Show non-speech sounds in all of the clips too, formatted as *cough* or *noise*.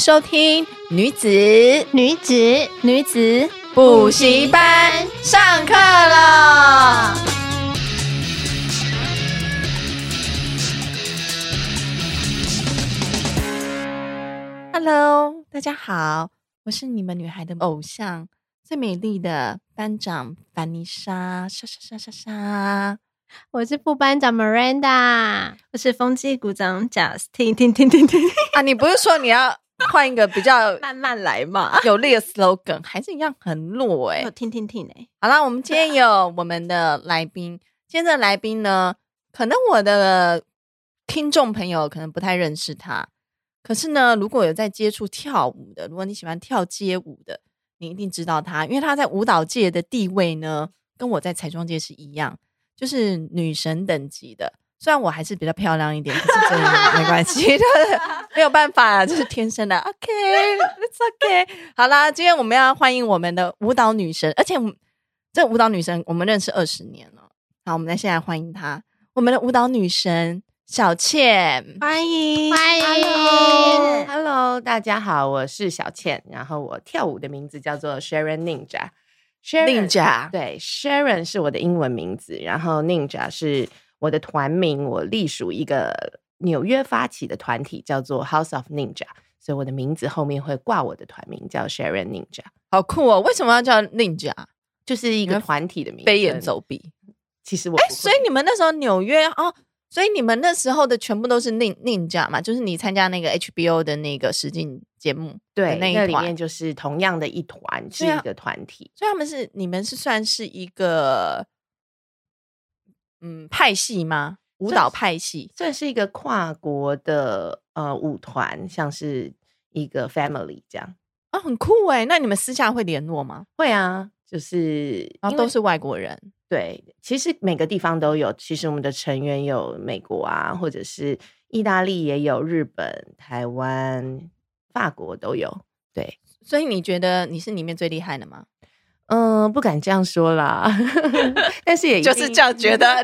收听女子女子女子补习班上课了。Hello，大家好，我是你们女孩的偶像，最美丽的班长凡妮莎，莎莎莎莎莎。我是副班长 Miranda，我是风纪股长 Justin，听听听听啊！你不是说你要？换一个比较慢慢来嘛，有力的 slogan 还是一样很弱哎、欸，听听听哎。好啦，我们今天有我们的来宾，今天的来宾呢，可能我的听众朋友可能不太认识他，可是呢，如果有在接触跳舞的，如果你喜欢跳街舞的，你一定知道他，因为他在舞蹈界的地位呢，跟我在彩妆界是一样，就是女神等级的。虽然我还是比较漂亮一点，可是真的没关系的，*laughs* 没有办法，这是天生的。OK，It's OK。好啦，今天我们要欢迎我们的舞蹈女神，而且这舞蹈女神我们认识二十年了。好，我们来现在欢迎她，我们的舞蹈女神小倩，欢迎欢迎。Hello，大家好，我是小倩，然后我跳舞的名字叫做 Sharon Ninja，Sharon Ninja，对，Sharon 是我的英文名字，然后 Ninja 是。我的团名，我隶属一个纽约发起的团体，叫做 House of Ninja，所以我的名字后面会挂我的团名，叫 Sharon Ninja，好酷哦！为什么要叫 Ninja？就是一个团体的名字，飞檐走壁。其实我哎，所以你们那时候纽约哦，所以你们那时候的全部都是 Nin Ninja 嘛？就是你参加那个 HBO 的那个实境节目，对，那里面就是同样的一团，是一个团体，所以他们是你们是算是一个。嗯，派系吗？舞蹈派系，这是一个跨国的呃舞团，像是一个 family 这样啊，很酷哎。那你们私下会联络吗？会啊，就是然后都是外国人。对，其实每个地方都有。其实我们的成员有美国啊，或者是意大利也有，日本、台湾、法国都有。对，所以你觉得你是里面最厉害的吗？嗯，不敢这样说啦，*laughs* 但是也就是这样觉得 *laughs* 啊？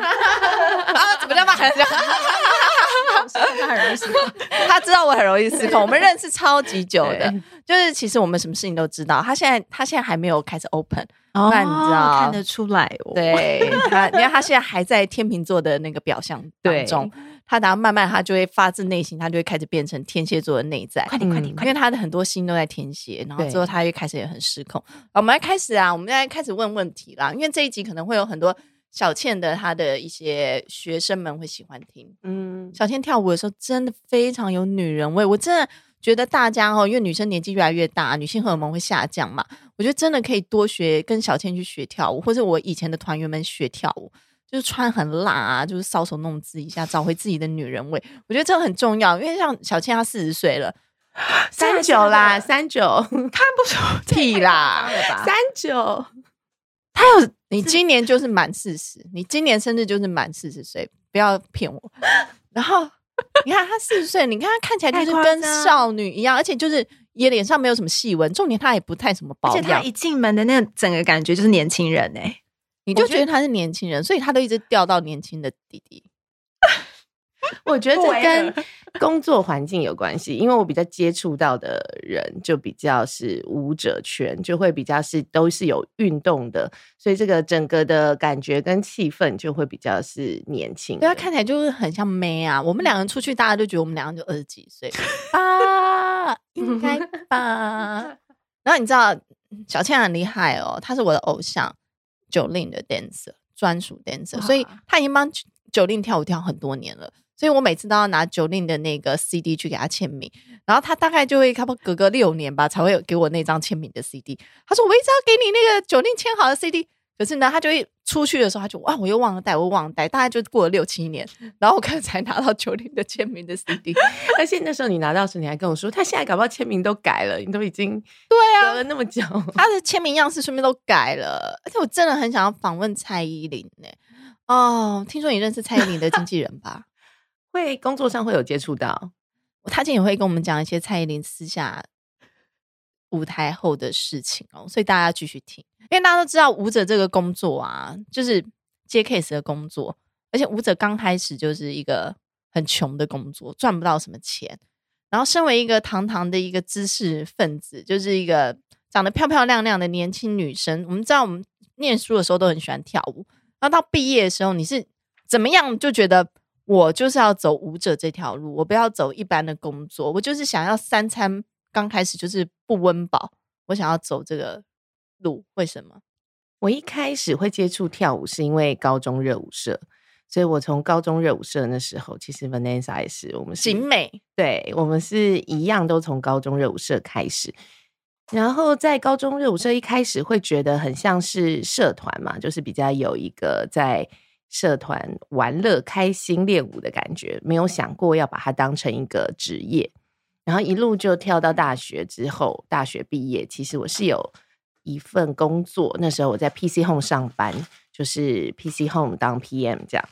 怎么这么很这样？他很容易失控，他知道我很容易失控。我们认识超级久的，就是其实我们什么事情都知道。他现在他现在还没有开始 open，哦，那你知道看得出来哦。对他，因为他现在还在天秤座的那个表象当中。他等下慢慢，他就会发自内心，他就会开始变成天蝎座的内在。快点，快点，因为他的很多心都在天蝎，然后之后他又开始也很失控。我们来开始啊，我们现在开始问问题啦。因为这一集可能会有很多小倩的她的一些学生们会喜欢听。嗯，小倩跳舞的时候真的非常有女人味，我真的觉得大家哦，因为女生年纪越来越大，女性荷尔蒙会下降嘛，我觉得真的可以多学跟小倩去学跳舞，或者我以前的团员们学跳舞。就是穿很辣啊，就是搔首弄姿一下，找回自己的女人味。我觉得这个很重要，因为像小倩她四十岁了，*gasps* 三九啦，三九看不出屁啦，三九。她 *laughs* 有你今年就是满四十，你今年生日就是满四十岁，不要骗我。*laughs* 然后你看她四十岁，你看她看起来就是跟少女一样，而且就是也脸上没有什么细纹，重点她也不太什么保养。而且她一进门的那个整个感觉就是年轻人哎、欸。你就觉得他是年轻人，所以他都一直钓到年轻的弟弟。*laughs* 我觉得这跟 *laughs* 工作环境有关系，因为我比较接触到的人就比较是舞者圈，就会比较是都是有运动的，所以这个整个的感觉跟气氛就会比较是年轻。对，他看起来就是很像妹啊。我们两个人出去，大家都觉得我们两个就二十几岁啊，应该吧。*laughs* 然后你知道小倩很厉害哦，她是我的偶像。Jolin 的 dancer 专属 dancer，所以他已经帮 Jolin 跳舞跳很多年了。所以我每次都要拿 Jolin 的那个 CD 去给他签名，然后他大概就会差不多隔个六年吧，才会有给我那张签名的 CD。他说我一直要给你那个 Jolin 签好的 CD，可是呢，他就一出去的时候，他就哇，我又忘了带，我又忘了带，大概就过了六七年，然后我可能才拿到 Jolin 的签名的 CD。*laughs* 而且那时候你拿到时，你还跟我说，他现在搞不好签名都改了，你都已经对啊，隔了那么久，他的签名样式顺便都改了。而且我真的很想要访问蔡依林呢、欸。哦，听说你认识蔡依林的经纪人吧？*laughs* 会工作上会有接触到，他今天也会跟我们讲一些蔡依林私下舞台后的事情哦，所以大家继续听，因为大家都知道舞者这个工作啊，就是接 case 的工作，而且舞者刚开始就是一个很穷的工作，赚不到什么钱。然后，身为一个堂堂的一个知识分子，就是一个长得漂漂亮亮的年轻女生，我们知道我们念书的时候都很喜欢跳舞，然后到毕业的时候，你是怎么样就觉得？我就是要走舞者这条路，我不要走一般的工作。我就是想要三餐刚开始就是不温饱，我想要走这个路。为什么？我一开始会接触跳舞是因为高中热舞社，所以我从高中热舞社那时候，其实 Vanessa 也是我们是景美，对，我们是一样，都从高中热舞社开始。然后在高中热舞社一开始会觉得很像是社团嘛，就是比较有一个在。社团玩乐、开心、练舞的感觉，没有想过要把它当成一个职业，然后一路就跳到大学之后，大学毕业，其实我是有一份工作，那时候我在 PC Home 上班，就是 PC Home 当 PM 这样。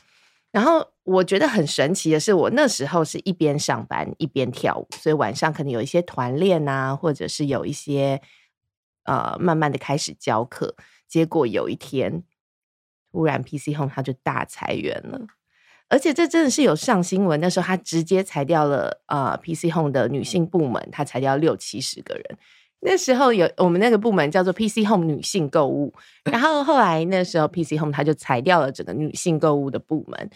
然后我觉得很神奇的是，我那时候是一边上班一边跳舞，所以晚上可能有一些团练啊，或者是有一些呃，慢慢的开始教课，结果有一天。突然，PC Home 它就大裁员了，而且这真的是有上新闻。那时候他直接裁掉了啊、PC Home 的女性部门，他裁掉六七十个人。那时候有我们那个部门叫做 PC Home 女性购物，然后后来那时候 PC Home 他就裁掉了整个女性购物的部门。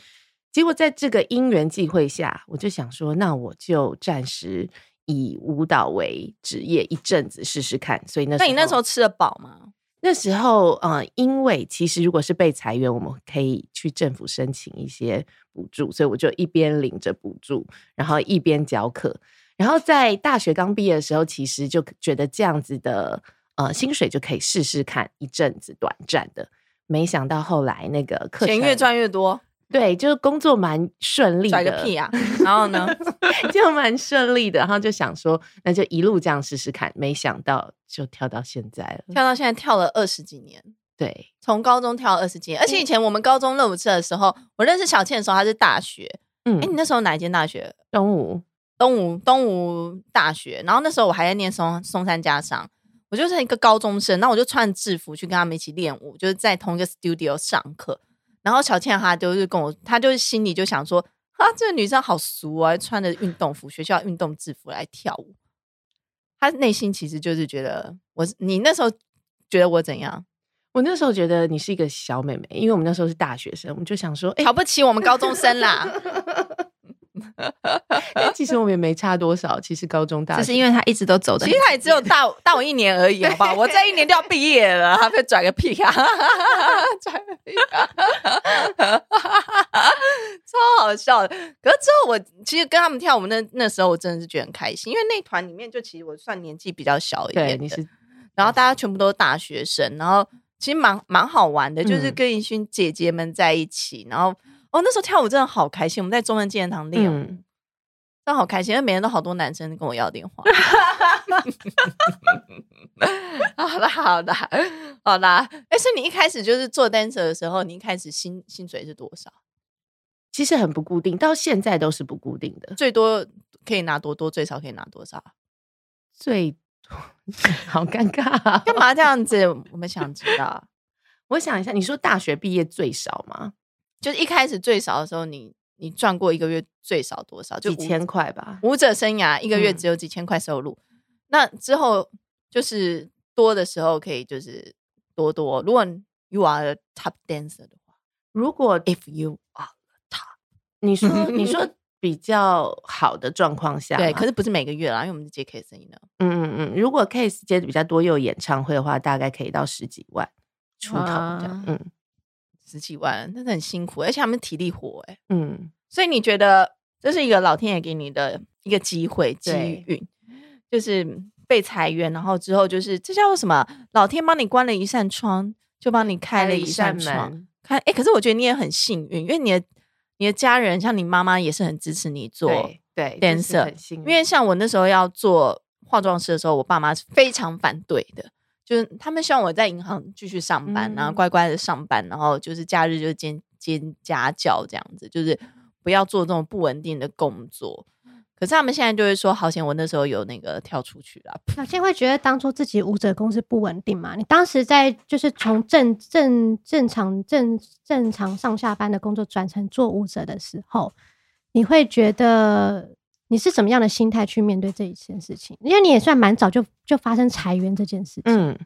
结果在这个因缘际会下，我就想说，那我就暂时以舞蹈为职业一阵子试试看。所以那时候，那你那时候吃得饱吗？那时候，呃，因为其实如果是被裁员，我们可以去政府申请一些补助，所以我就一边领着补助，然后一边教课。然后在大学刚毕业的时候，其实就觉得这样子的呃薪水就可以试试看一阵子短暂的。没想到后来那个课钱越赚越多。对，就是工作蛮顺利的，甩个屁啊！*laughs* 然后呢，*laughs* 就蛮顺利的，然后就想说，那就一路这样试试看。没想到就跳到现在了，跳到现在跳了二十几年。对，从高中跳了二十几年，而且以前我们高中热舞社的时候，我认识小倩的时候，她是大学。嗯，哎，你那时候哪一间大学？东吴，东吴，东吴大学。然后那时候我还在念松松山家商，我就是一个高中生，那我就穿制服去跟他们一起练舞，就是在同一个 studio 上课。然后小倩她就是跟我，她就是心里就想说，啊，这个女生好俗啊，穿着运动服，学校运动制服来跳舞。她内心其实就是觉得我，你那时候觉得我怎样？我那时候觉得你是一个小妹妹，因为我们那时候是大学生，我们就想说，瞧不起我们高中生啦。*laughs* 其实我们也没差多少，其实高中大学，就是因为他一直都走的，其实他也只有大大我一年而已，好吧？我这一年就要毕业了，他被拽个屁啊！*laughs* 拽个屁啊！*laughs* 超好笑的。可是之后我其实跟他们跳舞那那时候，我真的是觉得很开心，因为那团里面就其实我算年纪比较小一点的，你是，然后大家全部都是大学生，然后其实蛮蛮好玩的，就是跟一群姐姐们在一起，然后。哦，那时候跳舞真的好开心。我们在中正纪念堂练，嗯，真的好开心，因为每天都好多男生跟我要电话。*laughs* 好的，好的，好的。哎，所以你一开始就是做 dancer 的时候，你一开始薪薪水是多少？其实很不固定，到现在都是不固定的。最多可以拿多多，最少可以拿多少？最多 *laughs* 好尴尬啊，干嘛这样子？我们想知道。*laughs* 我想一下，你说大学毕业最少吗？就是一开始最少的时候你，你你赚过一个月最少多少？就几千块吧。舞者生涯一个月只有几千块收入，嗯、那之后就是多的时候可以就是多多。如果 you are a top dancer 的话，如果 if you are top，你说你说 *laughs* 比较好的状况下，对，可是不是每个月啦，因为我们是接 case 生意的。嗯嗯嗯，如果 case 接的比较多又有演唱会的话，大概可以到十几万出头这样。啊、嗯。十几万，那是很辛苦，而且他们体力活哎、欸，嗯，所以你觉得这是一个老天爷给你的一个机会机遇，就是被裁员，然后之后就是这叫做什么？老天帮你关了一扇窗，就帮你开了一扇窗。看，哎，可是我觉得你也很幸运，因为你的你的家人像你妈妈也是很支持你做对 dancer，因为像我那时候要做化妆师的时候，我爸妈是非常反对的，就是他们希望我在银行继续上班，然后乖乖的上班，然后就是假日就兼兼家教这样子，就是。不要做这种不稳定的工作，可是他们现在就会说，好险我那时候有那个跳出去了。小倩会觉得当初自己舞者公司不稳定嘛？你当时在就是从正正正常正正常上下班的工作转成做舞者的时候，你会觉得你是什么样的心态去面对这一件事情？因为你也算蛮早就就发生裁员这件事情。嗯。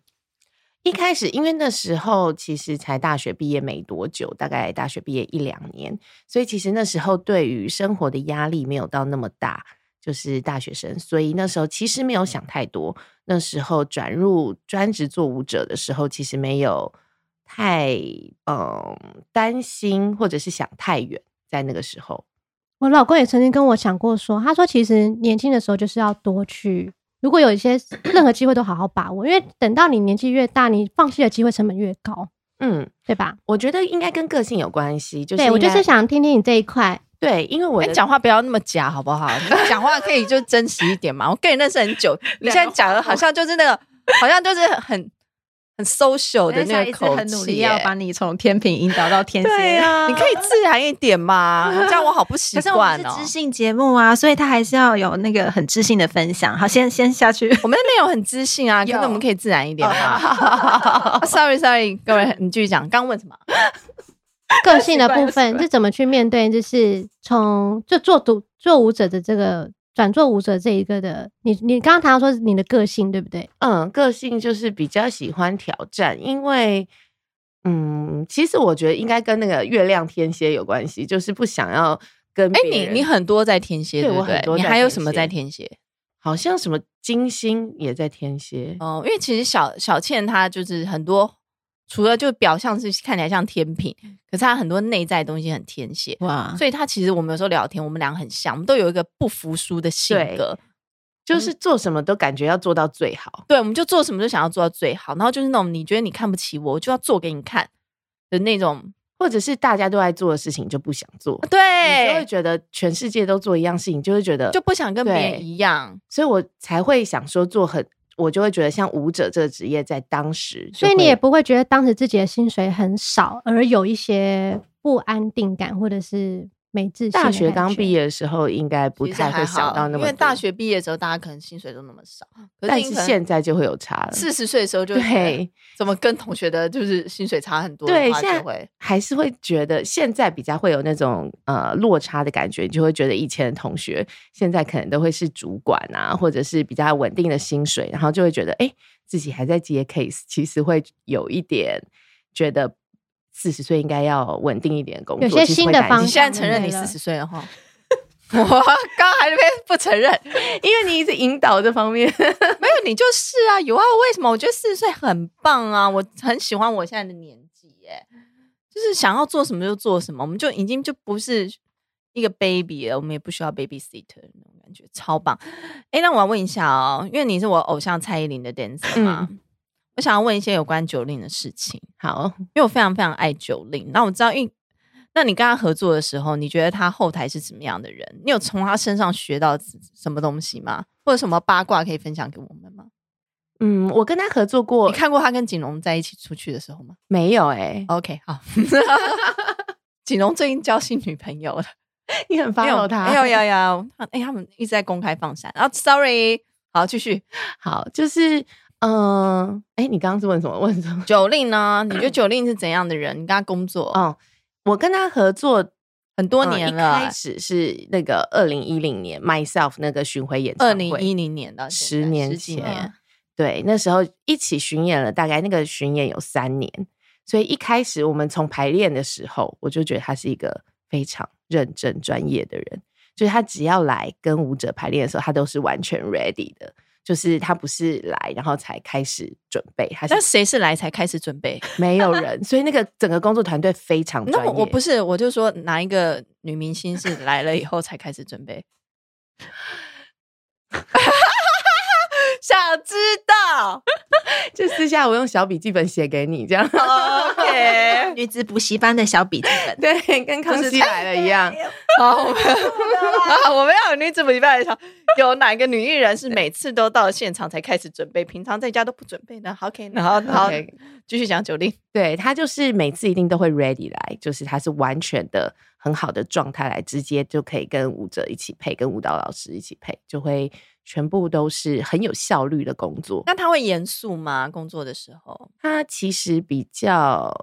一开始，因为那时候其实才大学毕业没多久，大概大学毕业一两年，所以其实那时候对于生活的压力没有到那么大，就是大学生，所以那时候其实没有想太多。那时候转入专职做舞者的时候，其实没有太嗯担心，或者是想太远。在那个时候，我老公也曾经跟我讲过说，他说其实年轻的时候就是要多去。如果有一些 *clears throat* 任何机会都好好把握，因为等到你年纪越大，你放弃的机会成本越高，嗯，对吧？我觉得应该跟个性有关系，就是对我就是想听听你这一块，对，因为我讲话不要那么假，好不好？你 *laughs* 讲话可以就真实一点嘛。我跟你认识很久，你现在讲的好像就是那个，好像就是很。很 social 的那个口气，很努力要把你从天平引导到天蝎。对啊，*laughs* 你可以自然一点嘛，*laughs* 这样我好不习惯哦。可是我们是知性节目啊，所以他还是要有那个很知性的分享。好，先先下去。*laughs* 我们的内容很知性啊，可是我们可以自然一点吗？Sorry Sorry，各位你继续讲，刚问什么？个性的部分是怎么去面对？就是从就做独做舞者的这个。转做舞者这一个的，你你刚刚谈到说你的个性对不对？嗯，个性就是比较喜欢挑战，因为嗯，其实我觉得应该跟那个月亮天蝎有关系，就是不想要跟哎、欸，你你很多在天蝎，对，不，对我很多，你还有什么在天蝎？好像什么金星也在天蝎哦，因为其实小小倩她就是很多。除了就表象是看起来像天秤，可是他很多内在的东西很天蝎哇，所以他其实我们有时候聊天，我们俩很像，我们都有一个不服输的性格，就是做什么都感觉要做到最好。对，我们就做什么都想要做到最好，然后就是那种你觉得你看不起我，我就要做给你看的那种，或者是大家都在做的事情就不想做，对，你就会觉得全世界都做一样事情，就会觉得就不想跟别人一样，所以我才会想说做很。我就会觉得，像舞者这个职业，在当时，所以你也不会觉得当时自己的薪水很少，而有一些不安定感，或者是。没自信。大学刚毕业的时候，应该不太会想到那么多，因为大学毕业的时候，大家可能薪水都那么少。可是但是现在就会有差了。四十岁的时候就对，怎么跟同学的就是薪水差很多？对，现在还是会觉得现在比较会有那种呃落差的感觉，你就会觉得以前的同学现在可能都会是主管啊，或者是比较稳定的薪水，然后就会觉得哎、欸，自己还在接 case，其实会有一点觉得。四十岁应该要稳定一点的工作，有些新的方向。你现在承认你四十岁了哈？我刚刚还在那边不承认，因为你一直引导这方面。*laughs* 没有，你就是啊，有啊。为什么？我觉得四十岁很棒啊，我很喜欢我现在的年纪耶。就是想要做什么就做什么，我们就已经就不是一个 baby 了，我们也不需要 baby sitter 那种感觉，超棒。哎、欸，那我要问一下哦，因为你是我偶像蔡依林的 dancer 嘛。嗯我想要问一些有关 Jolin 的事情。好，因为我非常非常爱 Jolin。那我知道，因那你跟他合作的时候，你觉得他后台是怎么样的人？你有从他身上学到什么东西吗？或者什么八卦可以分享给我们吗？嗯，我跟他合作过，你看过他跟景龙在一起出去的时候吗？没有哎、欸。OK，好。*laughs* 景龙最近交新女朋友了，*laughs* 你很 follow 他？没有，有，有。哎，他们一直在公开放闪。然后，Sorry，好，继续。好，就是。嗯，哎、欸，你刚刚是问什么？问什么？*laughs* Jolin 呢？你觉得 Jolin 是怎样的人？你跟他工作？嗯，我跟他合作很多年了。嗯、一开始是那个二零一零年 Myself 那个巡回演唱会，二零一零年的十年前，对，那时候一起巡演了，大概那个巡演有三年，所以一开始我们从排练的时候，我就觉得他是一个非常认真专业的人，就是他只要来跟舞者排练的时候，他都是完全 ready 的。就是他不是来，然后才开始准备。他是那谁是来才开始准备？没有人，所以那个 *laughs* 整个工作团队非常专业。那我不是，我就说哪一个女明星是来了以后才开始准备？*laughs* 想知道，*laughs* 就私下我用小笔记本写给你，这样。OK，*laughs* 女子补习班的小笔记本，对，跟康熙来了一样。好，我们 *laughs* 我们要有女子补习班的小，有哪个女艺人是每次都到现场才开始准备，平常在家都不准备呢？OK，然后然后继续讲九令，对，她就是每次一定都会 ready 来，就是她是完全的很好的状态来，直接就可以跟舞者一起配，跟舞蹈老师一起配，就会。全部都是很有效率的工作。那他会严肃吗？工作的时候，他其实比较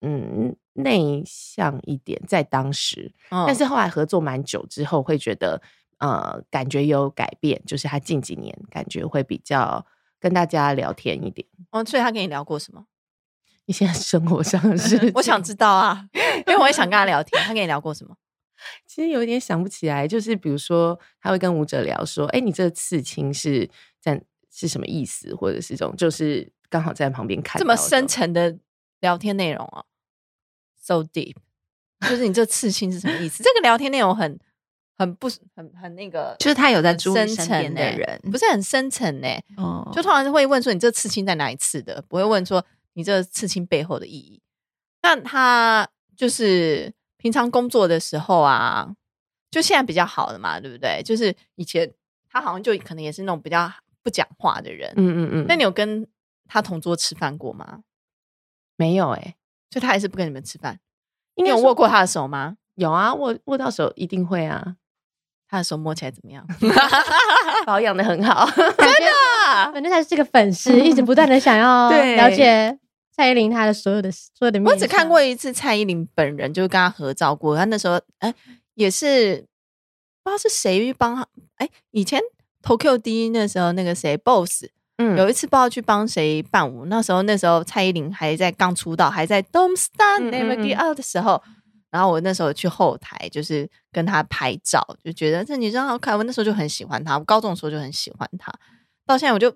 嗯内向一点，在当时，哦、但是后来合作蛮久之后，会觉得呃感觉有改变，就是他近几年感觉会比较跟大家聊天一点。哦，所以他跟你聊过什么？*laughs* 你现在生活上的 *laughs* 事，我想知道啊，因为我也想跟他聊天。他跟你聊过什么？其实有一点想不起来，就是比如说，他会跟舞者聊说：“哎，你这个刺青是在是什么意思？”或者是这种，就是刚好在旁边看这么深层的聊天内容啊，so deep，就是你这刺青是什么意思？这个聊天内容很很不很很那个，就是他有在注意身边的人，不是很深层呢。哦，就通常是会问说你这刺青在哪一次的，不会问说你这刺青背后的意义。那他就是。平常工作的时候啊，就现在比较好了嘛，对不对？就是以前他好像就可能也是那种比较不讲话的人，嗯嗯嗯。那你有跟他同桌吃饭过吗？没有哎、欸，就他还是不跟你们吃饭。你有握过他的手吗？有啊，握握到手一定会啊。他的手摸起来怎么样？*laughs* 保养的很好，*laughs* 真的。反正他是个粉丝，一直不断的想要了解。蔡依林，她的所有的所有的，我只看过一次蔡依林本人，就是跟她合照过。她那时候，哎、欸，也是不知道是谁帮她。哎、欸，以前 Tokyo D 那时候，那个谁 Boss，嗯，有一次不知道去帮谁伴舞。那时候，那时候蔡依林还在刚出道，还在 Don't Stop Never Give Up 的时候。然后我那时候去后台，就是跟她拍照，就觉得这女生好可爱。我那时候就很喜欢她，我高中的时候就很喜欢她，到现在我就。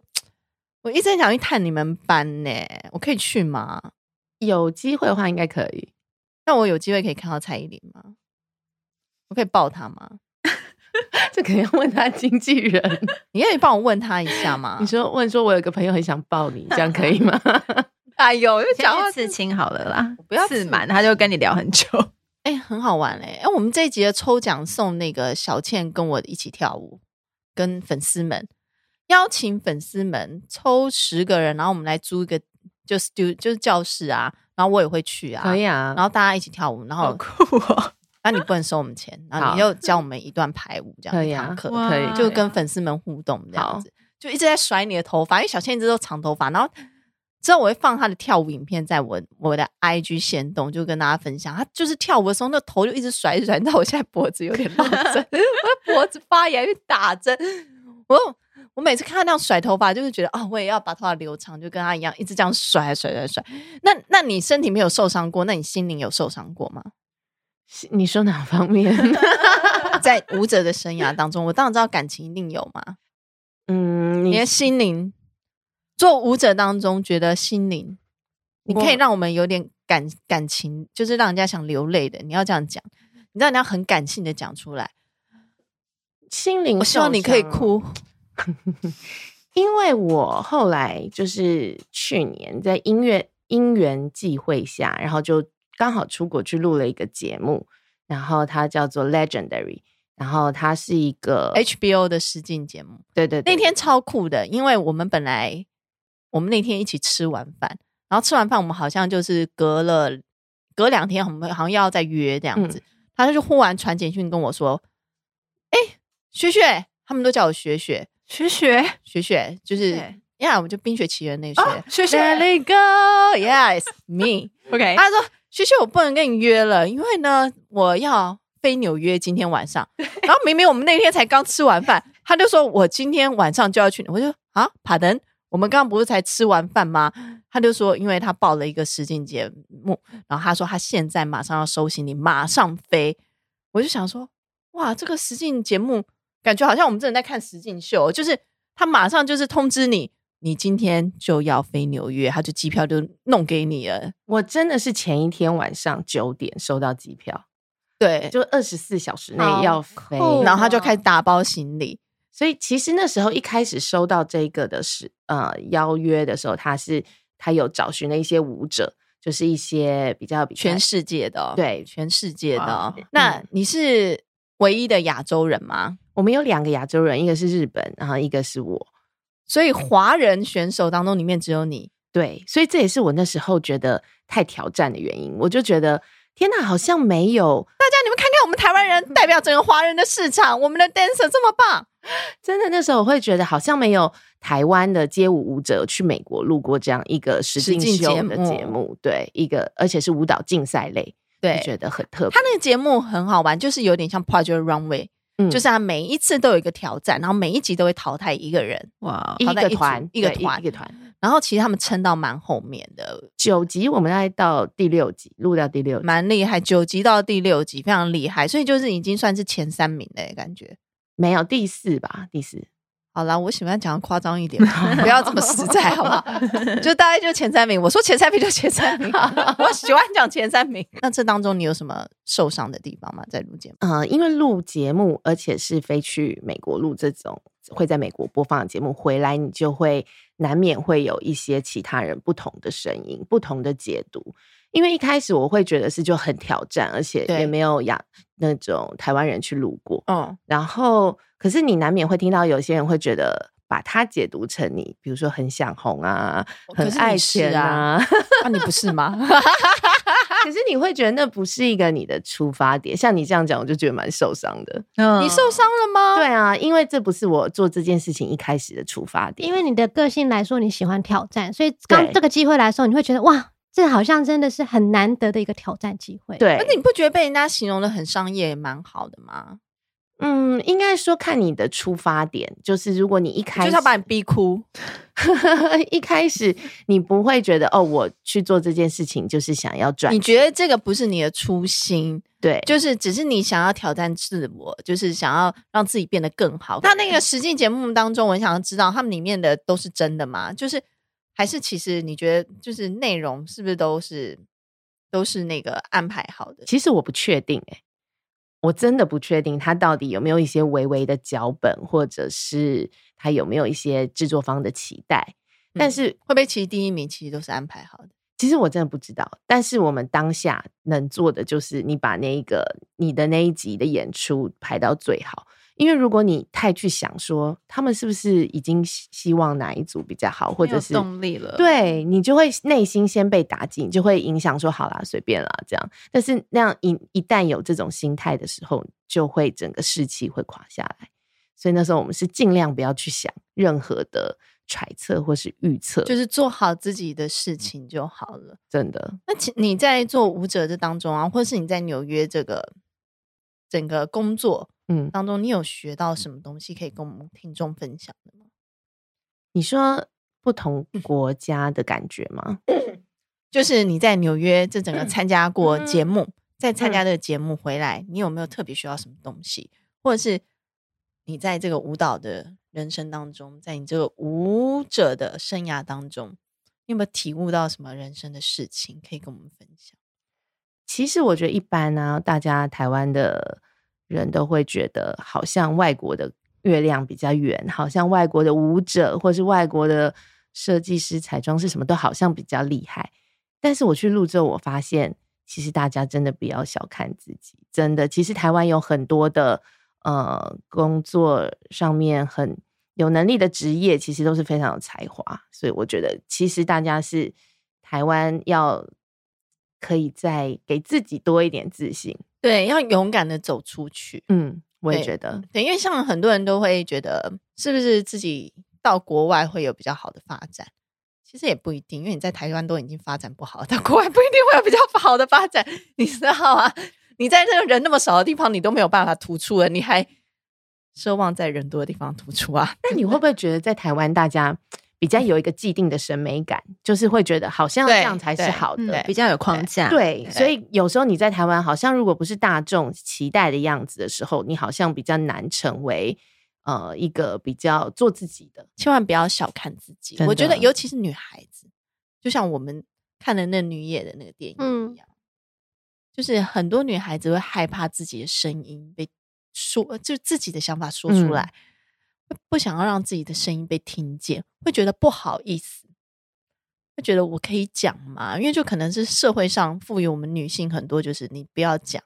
我一直很想去探你们班呢，我可以去吗？有机会的话应该可以。那我有机会可以看到蔡依林吗？我可以抱她吗？*laughs* 这肯定要问他经纪人。*laughs* 你可以帮我问他一下吗？你说问说，我有个朋友很想抱你，这样可以吗？*laughs* 哎呦，就讲话刺青好了啦，不要刺满，他就跟你聊很久。哎、欸，很好玩嘞！哎，我们这一集的抽奖送那个小倩跟我一起跳舞，跟粉丝们。邀请粉丝们抽十个人，然后我们来租一个就是就就是教室啊，然后我也会去啊，可以啊，然后大家一起跳舞，然后酷哦，那你不能收我们钱，然后你就教我们一段排舞，这样一堂课可以，就跟粉丝们互动这样子，就一直在甩你的头发，因为小倩一直都长头发，然后之后我会放她的跳舞影片在我我的 IG 限动，就跟大家分享，她就是跳舞的时候那头就一直甩一甩，你知道我现在脖子有点落枕，*laughs* 我的脖子发炎，去打针，我。我每次看他那样甩头发，就是觉得哦，我也要把头发留长，就跟他一样，一直这样甩甩甩甩。那那你身体没有受伤过？那你心灵有受伤过吗？你说哪方面？*laughs* 在舞者的生涯当中，我当然知道感情一定有嘛。*laughs* 嗯，你的心灵，做舞者当中，觉得心灵，你可以让我们有点感感情，就是让人家想流泪的。你要这样讲，你知道你要很感性的讲出来。心灵，我希望你可以哭。*laughs* 因为我后来就是去年在音乐因缘际会下，然后就刚好出国去录了一个节目，然后它叫做 Legendary，然后它是一个 HBO 的实境节目。对对对，那天超酷的，因为我们本来我们那天一起吃完饭，然后吃完饭我们好像就是隔了隔两天，我们好像要再约这样子，嗯、他就忽然传简讯跟我说：“哎，学学，他们都叫我学学。”学学学学就是呀，我们就《冰雪奇缘》那学学学，Let it go，Yes me。*laughs* OK，他说雪雪，我不能跟你约了，因为呢，我要飞纽约今天晚上。*laughs* 然后明明我们那天才刚吃完饭，他就说我今天晚上就要去。我就啊，Pardon，我们刚刚不是才吃完饭吗？他就说，因为他报了一个实境节目，然后他说他现在马上要收行李，马上飞。我就想说，哇，这个实境节目。感觉好像我们真的在看实境秀，就是他马上就是通知你，你今天就要飞纽约，他就机票就弄给你了。我真的是前一天晚上九点收到机票，对，就二十四小时内要飞，酷然后他就开始打包行李。所以其实那时候一开始收到这个的是呃邀约的时候，他是他有找寻了一些舞者，就是一些比较比较全世界的，对全世界的哇。那你是唯一的亚洲人吗？我们有两个亚洲人，一个是日本，然后一个是我。所以华人选手当中，里面只有你。对，所以这也是我那时候觉得太挑战的原因。我就觉得天哪，好像没有大家你们看看，我们台湾人代表整个华人的市场，我们的 dancer 这么棒。真的，那时候我会觉得好像没有台湾的街舞舞者去美国录过这样一个实境秀的节目，对，一个而且是舞蹈竞赛类，对，觉得很特别。他那个节目很好玩，就是有点像 Project Runway，嗯，就是他每一次都有一个挑战，然后每一集都会淘汰一个人，哇，一个团一个团一个团，然后其实他们撑到蛮后面的九集，我们大概到第六集录到第六集，蛮厉害，九集到第六集非常厉害，所以就是已经算是前三名的感觉。没有第四吧？第四，好啦，我喜欢讲夸张一点，*laughs* 不要这么实在，好不好？*laughs* 就大概就前三名。我说前三名就前三名，*laughs* 我喜欢讲前三名。那这当中你有什么受伤的地方吗？在录节目？呃，因为录节目，而且是飞去美国录这种会在美国播放的节目，回来你就会难免会有一些其他人不同的声音、不同的解读。因为一开始我会觉得是就很挑战，而且也没有亚那种台湾人去录过，嗯，然后可是你难免会听到有些人会觉得把它解读成你，比如说很想红啊，很爱钱啊，那你不是吗？*laughs* 可是你会觉得那不是一个你的出发点，像你这样讲，我就觉得蛮受伤的。嗯，你受伤了吗？对啊，因为这不是我做这件事情一开始的出发点。因为你的个性来说，你喜欢挑战，所以当这个机会来的时候，你会觉得哇。这好像真的是很难得的一个挑战机会。对，你不觉得被人家形容的很商业也蛮好的吗？嗯，应该说看你的出发点，就是如果你一开始就是要把你逼哭，*laughs* 一开始你不会觉得哦，我去做这件事情就是想要赚。你觉得这个不是你的初心？对，就是只是你想要挑战自我，就是想要让自己变得更好。那那个实际节目当中，我想要知道他们里面的都是真的吗？就是。还是其实你觉得就是内容是不是都是都是那个安排好的？其实我不确定哎、欸，我真的不确定他到底有没有一些微微的脚本，或者是他有没有一些制作方的期待。但是、嗯、会不会其实第一名其实都是安排好的？其实我真的不知道。但是我们当下能做的就是你把那一个你的那一集的演出排到最好。因为如果你太去想说他们是不是已经希望哪一组比较好，或者是动力了，对，你就会内心先被打击，就会影响说好啦，随便啦这样。但是那样一一旦有这种心态的时候，就会整个士气会垮下来。所以那时候我们是尽量不要去想任何的揣测或是预测，就是做好自己的事情就好了。真的。那其你在做舞者这当中啊，或是你在纽约这个整个工作。嗯，当中你有学到什么东西可以跟我们听众分享的吗？你说不同国家的感觉吗？*coughs* 就是你在纽约这整个参加过节目，在参加这个节目回来，你有没有特别学到什么东西？或者是你在这个舞蹈的人生当中，在你这个舞者的生涯当中，你有没有体悟到什么人生的事情可以跟我们分享？其实我觉得一般呢、大家台湾的。人都会觉得好像外国的月亮比较圆，好像外国的舞者或是外国的设计师、彩妆师什么都好像比较厉害。但是我去录之后，我发现其实大家真的不要小看自己，真的，其实台湾有很多的呃工作上面很有能力的职业，其实都是非常有才华。所以我觉得，其实大家是台湾要可以再给自己多一点自信。对，要勇敢的走出去。嗯，我也觉得对。对，因为像很多人都会觉得，是不是自己到国外会有比较好的发展？其实也不一定，因为你在台湾都已经发展不好，到国外不一定会有比较好的发展，你知道吗？你在这个人那么少的地方，你都没有办法突出了，你还奢望在人多的地方突出啊？那你会不会觉得在台湾大家？比较有一个既定的审美感，就是会觉得好像这样才是好的，比较有框架。对，所以有时候你在台湾，好像如果不是大众期待的样子的时候，你好像比较难成为呃一个比较做自己的。千万不要小看自己，我觉得尤其是女孩子，就像我们看的那女演的那个电影一样，嗯、就是很多女孩子会害怕自己的声音被说，就自己的想法说出来，嗯、不想要让自己的声音被听见，会觉得不好意思，会觉得我可以讲吗？因为就可能是社会上赋予我们女性很多，就是你不要讲，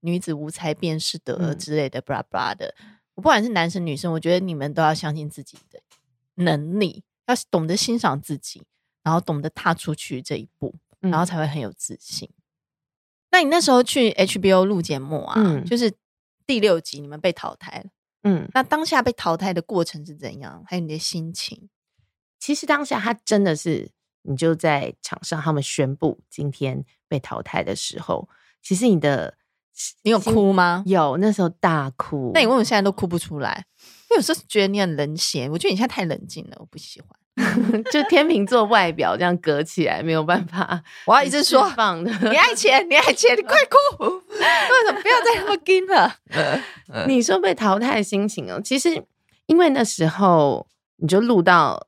女子无才便是德之类的，布拉布拉的。我不管是男生女生，我觉得你们都要相信自己的能力，要懂得欣赏自己，然后懂得踏出去这一步。然后才会很有自信。嗯、那你那时候去 HBO 录节目啊，嗯、就是第六集你们被淘汰了。嗯，那当下被淘汰的过程是怎样？还有你的心情？其实当下他真的是，你就在场上，他们宣布今天被淘汰的时候，其实你的你有哭吗？有，那时候大哭。那你为什么现在都哭不出来？因为有时候觉得你很冷血，我觉得你现在太冷静了，我不喜欢。*laughs* 就天秤座外表这样隔起来，没有办法。*laughs* 我要一直说放的，你爱钱，*laughs* 你爱钱，你快哭！为什么不要再那么硬了？你说被淘汰的心情哦，其实因为那时候你就录到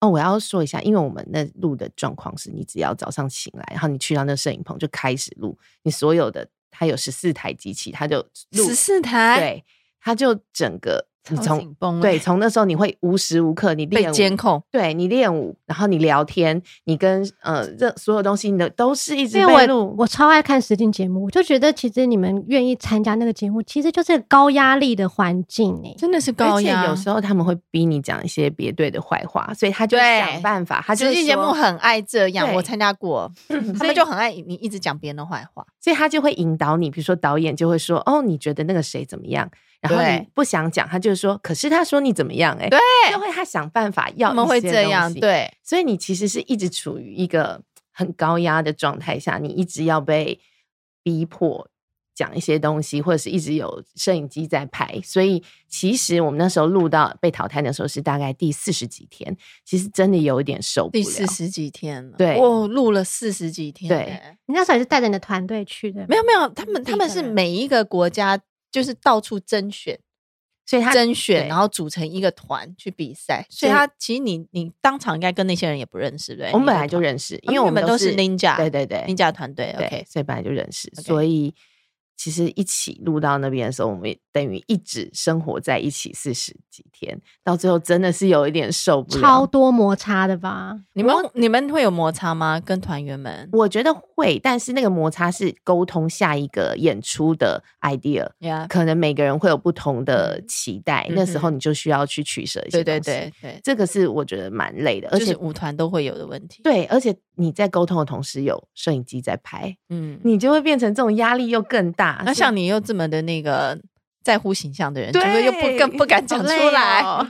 哦，我要说一下，因为我们那录的状况是，你只要早上醒来，然后你去到那个摄影棚就开始录，你所有的它有十四台机器，它就录十四台，对，它就整个。你从对，从那时候你会无时无刻你练监控，对你练舞，然后你聊天，你跟呃这所有东西，你的都是一直被录。我我超爱看实境节目，我就觉得其实你们愿意参加那个节目，其实就是高压力的环境诶，真的是高压。有时候他们会逼你讲一些别队的坏话，所以他就想办法。他实境节目很爱这样，我参加过，他们就很爱你一直讲别人的坏话，所以他就会引导你，比如说导演就会说：“哦，你觉得那个谁怎么样？”然后你不想讲，他就说：“可是他说你怎么样？”哎，对，就会他想办法要。他们会这样，对。所以你其实是一直处于一个很高压的状态下，你一直要被逼迫讲一些东西，或者是一直有摄影机在拍。所以其实我们那时候录到被淘汰的时候是大概第四十几天，其实真的有一点受不了。第四十几天了，对，我录了四十几天。对，你那时候也是带着你的团队去的？没有没有，他们他们是每一个国家。就是到处甄选，所以他甄选，然后组成一个团去比赛。所以他其实你你当场应该跟那些人也不认识，对？我们本来就认识，因为我们都是 Ninja，对对对，Ninja 团队。OK，所以本来就认识，所以。其实一起录到那边的时候，我们也等于一直生活在一起四十几天，到最后真的是有一点受不了，超多摩擦的吧？你们你们会有摩擦吗？跟团员们？我觉得会，但是那个摩擦是沟通下一个演出的 idea，可能每个人会有不同的期待，那时候你就需要去取舍一些东西。对对对对，这个是我觉得蛮累的，而且舞团都会有的问题。对，而且你在沟通的同时有摄影机在拍，嗯，你就会变成这种压力又更大。那像你又这么的那个在乎形象的人，对，就是又不更不敢讲出来。哦、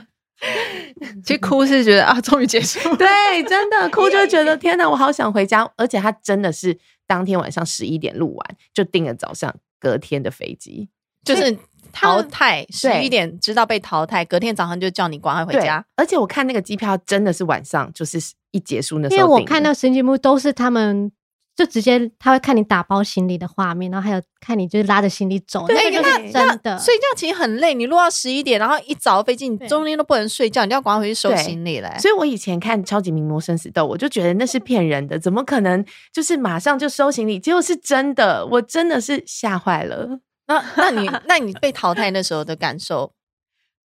*laughs* 其实哭是觉得啊，终于结束了。对，真的 *laughs* 哭就觉得天哪，我好想回家。而且他真的是当天晚上十一点录完，就订了早上隔天的飞机，就是淘汰十一点知道被淘汰，隔天早上就叫你赶快回家。而且我看那个机票真的是晚上，就是一结束那时候，因为我看那个实境节目都是他们。就直接他会看你打包行李的画面，然后还有看你就是拉着行李走，对，那个是真的。睡觉其实很累，你录到十一点，然后一早飞机，你中间都不能睡觉，你要赶快回去收行李嘞。所以我以前看《超级名模生死斗》，我就觉得那是骗人的，怎么可能就是马上就收行李？结果是真的，我真的是吓坏了。那那你那你被淘汰那时候的感受？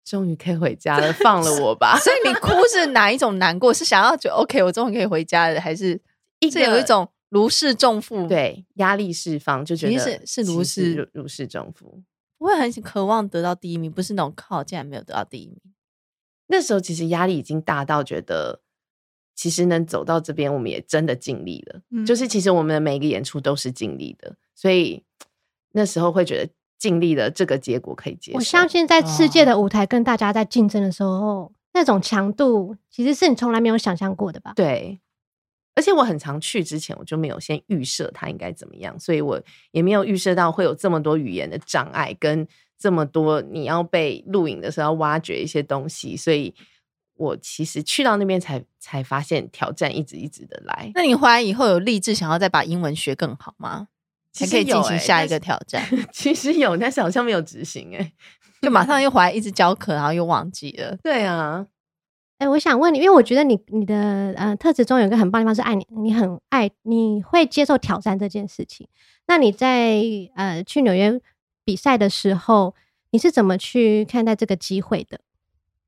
终于可以回家了，放了我吧。*laughs* 所以你哭是哪一种难过？是想要就 OK，我终于可以回家了，还是是有一种？如释重负，对，压力释放，就觉得是是如释如释重负。我会很渴望得到第一名，不是那种靠，竟然没有得到第一名。那时候其实压力已经大到觉得，其实能走到这边，我们也真的尽力了。嗯、就是其实我们的每一个演出都是尽力的，所以那时候会觉得尽力了，这个结果可以接受。我相信在世界的舞台跟大家在竞争的时候，哦、那种强度其实是你从来没有想象过的吧？对。而且我很常去之前，我就没有先预设它应该怎么样，所以我也没有预设到会有这么多语言的障碍，跟这么多你要被录影的时候要挖掘一些东西，所以我其实去到那边才才发现挑战一直一直的来。那你回来以后有立志想要再把英文学更好吗？才可以进行下一个挑战。*laughs* 其实有，但是好像没有执行哎，就马上又回来一直教课，然后又忘记了。对啊。哎、欸，我想问你，因为我觉得你你的呃特质中有一个很棒的地方是爱你，你很爱你会接受挑战这件事情。那你在呃去纽约比赛的时候，你是怎么去看待这个机会的？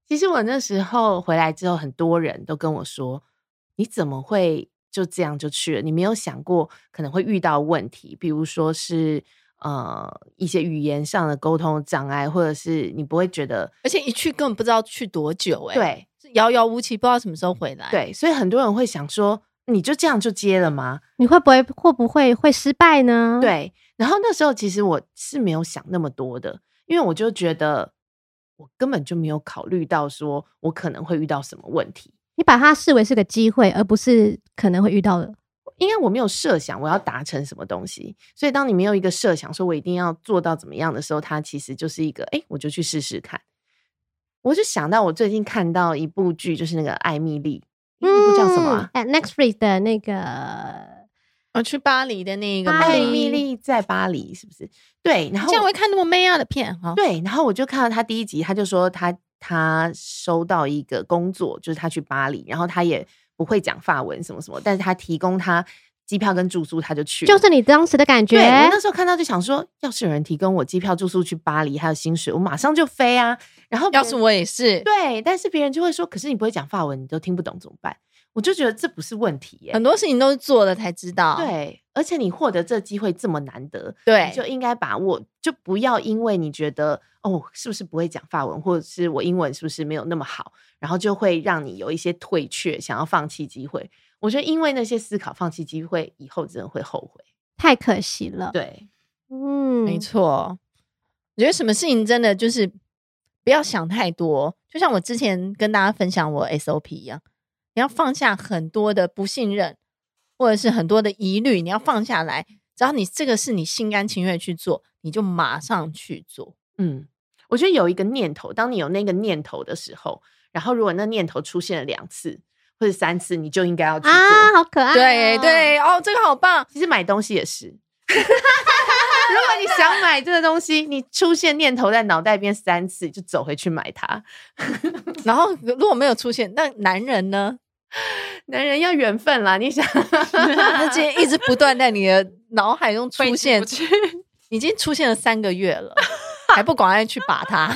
其实我那时候回来之后，很多人都跟我说：“你怎么会就这样就去了？你没有想过可能会遇到问题，比如说是。”呃，一些语言上的沟通障碍，或者是你不会觉得，而且一去根本不知道去多久，欸，哎，对，是遥遥无期，不知道什么时候回来。对，所以很多人会想说，你就这样就接了吗？你会不会会不会会失败呢？对，然后那时候其实我是没有想那么多的，因为我就觉得我根本就没有考虑到说我可能会遇到什么问题。你把它视为是个机会，而不是可能会遇到的。因为我没有设想我要达成什么东西，所以当你没有一个设想，说我一定要做到怎么样的时候，它其实就是一个，哎，我就去试试看。我就想到我最近看到一部剧，就是那个艾米丽，那部叫什么、啊？哎、嗯、，Netflix 的那个，我去巴黎的那个艾米丽在巴黎，是不是？对，然后这样会看那么美啊的片哈。对，然后我就看到他第一集，他就说他他收到一个工作，就是他去巴黎，然后他也。不会讲法文什么什么，但是他提供他机票跟住宿，他就去。就是你当时的感觉。对，我那时候看到就想说，要是有人提供我机票住宿去巴黎，还有薪水，我马上就飞啊。然后要是我也是，对，但是别人就会说，可是你不会讲法文，你都听不懂怎么办？我就觉得这不是问题耶，很多事情都是做了才知道。对，而且你获得这机会这么难得，对，就应该把握，就不要因为你觉得哦，是不是不会讲法文，或者是我英文是不是没有那么好，然后就会让你有一些退却，想要放弃机会。我觉得因为那些思考放弃机会，以后真的会后悔，太可惜了。对，嗯，没错。我觉得什么事情真的就是不要想太多，就像我之前跟大家分享我 SOP 一样。你要放下很多的不信任，或者是很多的疑虑，你要放下来。只要你这个是你心甘情愿去做，你就马上去做。嗯，我觉得有一个念头，当你有那个念头的时候，然后如果那念头出现了两次或者三次，你就应该要去做。啊，好可爱哦！对对哦，这个好棒。其实买东西也是，*laughs* 如果你想买这个东西，你出现念头在脑袋边三次，就走回去买它。*laughs* 然后如果没有出现，那男人呢？*laughs* 男人要缘分啦，你想，*laughs* 那今天一直不断在你的脑海中出现，*laughs* 已经出现了三个月了，还不赶快去把它？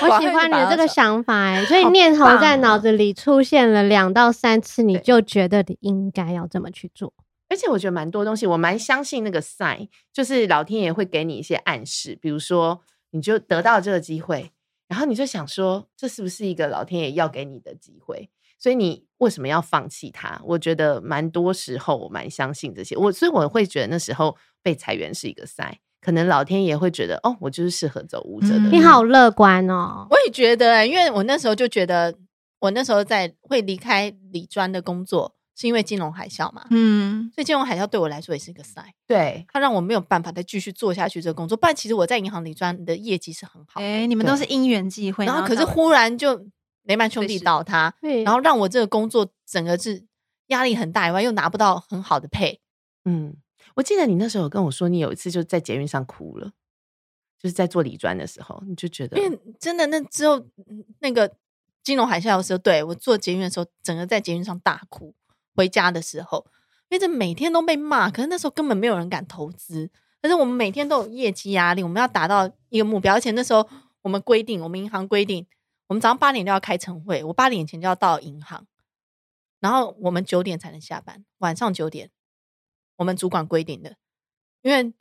我喜欢你的这个想法哎，所以念头在脑子里出现了两到三次，你就觉得你应该要这么去做。而且我觉得蛮多东西，我蛮相信那个 sign，就是老天爷会给你一些暗示，比如说你就得到这个机会。然后你就想说，这是不是一个老天爷要给你的机会？所以你为什么要放弃它？我觉得蛮多时候我蛮相信这些。我所以我会觉得那时候被裁员是一个 sign，可能老天爷会觉得哦，我就是适合走舞者的。你好乐观哦！我也觉得，因为我那时候就觉得，我那时候在会离开理专的工作。是因为金融海啸嘛？嗯，所以金融海啸对我来说也是一个 sign，对，它让我没有办法再继续做下去这个工作。不然其实我在银行里赚的业绩是很好。哎、欸，你们都是因缘际会，然后可是忽然就雷曼兄弟倒塌，对，然后让我这个工作整个是压力很大，以外又拿不到很好的 pay。嗯，我记得你那时候有跟我说，你有一次就在捷运上哭了，就是在做理专的时候，你就觉得，因为真的那之后那个金融海啸的时候，对我做捷运的时候，整个在捷运上大哭。回家的时候，因为这每天都被骂，可是那时候根本没有人敢投资。可是我们每天都有业绩压力，我们要达到一个目标。而且那时候我们规定，我们银行规定，我们早上八点就要开晨会，我八点前就要到银行，然后我们九点才能下班，晚上九点，我们主管规定的。因为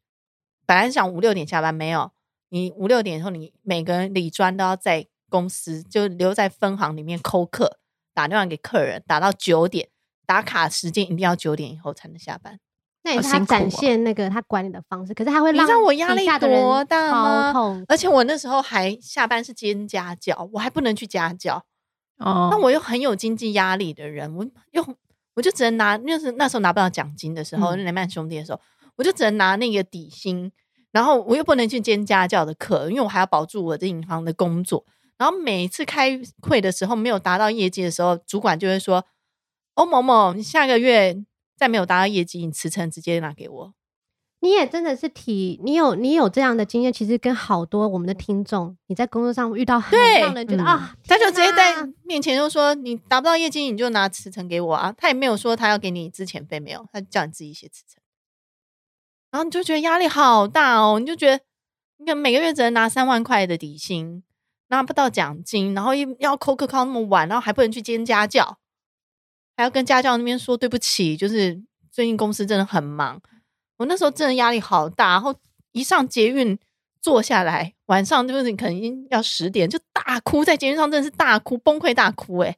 本来想五六点下班，没有，你五六点以后，你每个人理专都要在公司，就留在分行里面扣客，打电话给客人，打到九点。打卡时间一定要九点以后才能下班，那也是他展现那个他管理的方式。可是他会让你知道我压力多大吗？而且我那时候还下班是兼家教，我还不能去家教哦。那我又很有经济压力的人，我又我就只能拿，那是那时候拿不到奖金的时候，雷曼兄弟的时候，我就只能拿那个底薪，然后我又不能去兼家教的课，因为我还要保住我的银行的工作。然后每次开会的时候没有达到业绩的时候，主管就会说。欧某某，你下个月再没有达到业绩，你辞呈直接拿给我。你也真的是体，你有你有这样的经验，其实跟好多我们的听众，你在工作上遇到很让人觉得、嗯、啊，他就直接在面前就说，你达不到业绩，你就拿辞呈给我啊，他也没有说他要给你资遣费，没有，他叫你自己写辞呈，然后你就觉得压力好大哦，你就觉得你可能每个月只能拿三万块的底薪，拿不到奖金，然后又要扣课扣那么晚，然后还不能去兼家教，还要跟家教那边说对不起，就是最近公司真的很忙。我那时候真的压力好大，然后一上捷运坐下来，晚上就是你可能要十点，就大哭，在捷运上真的是大哭，崩溃大哭诶，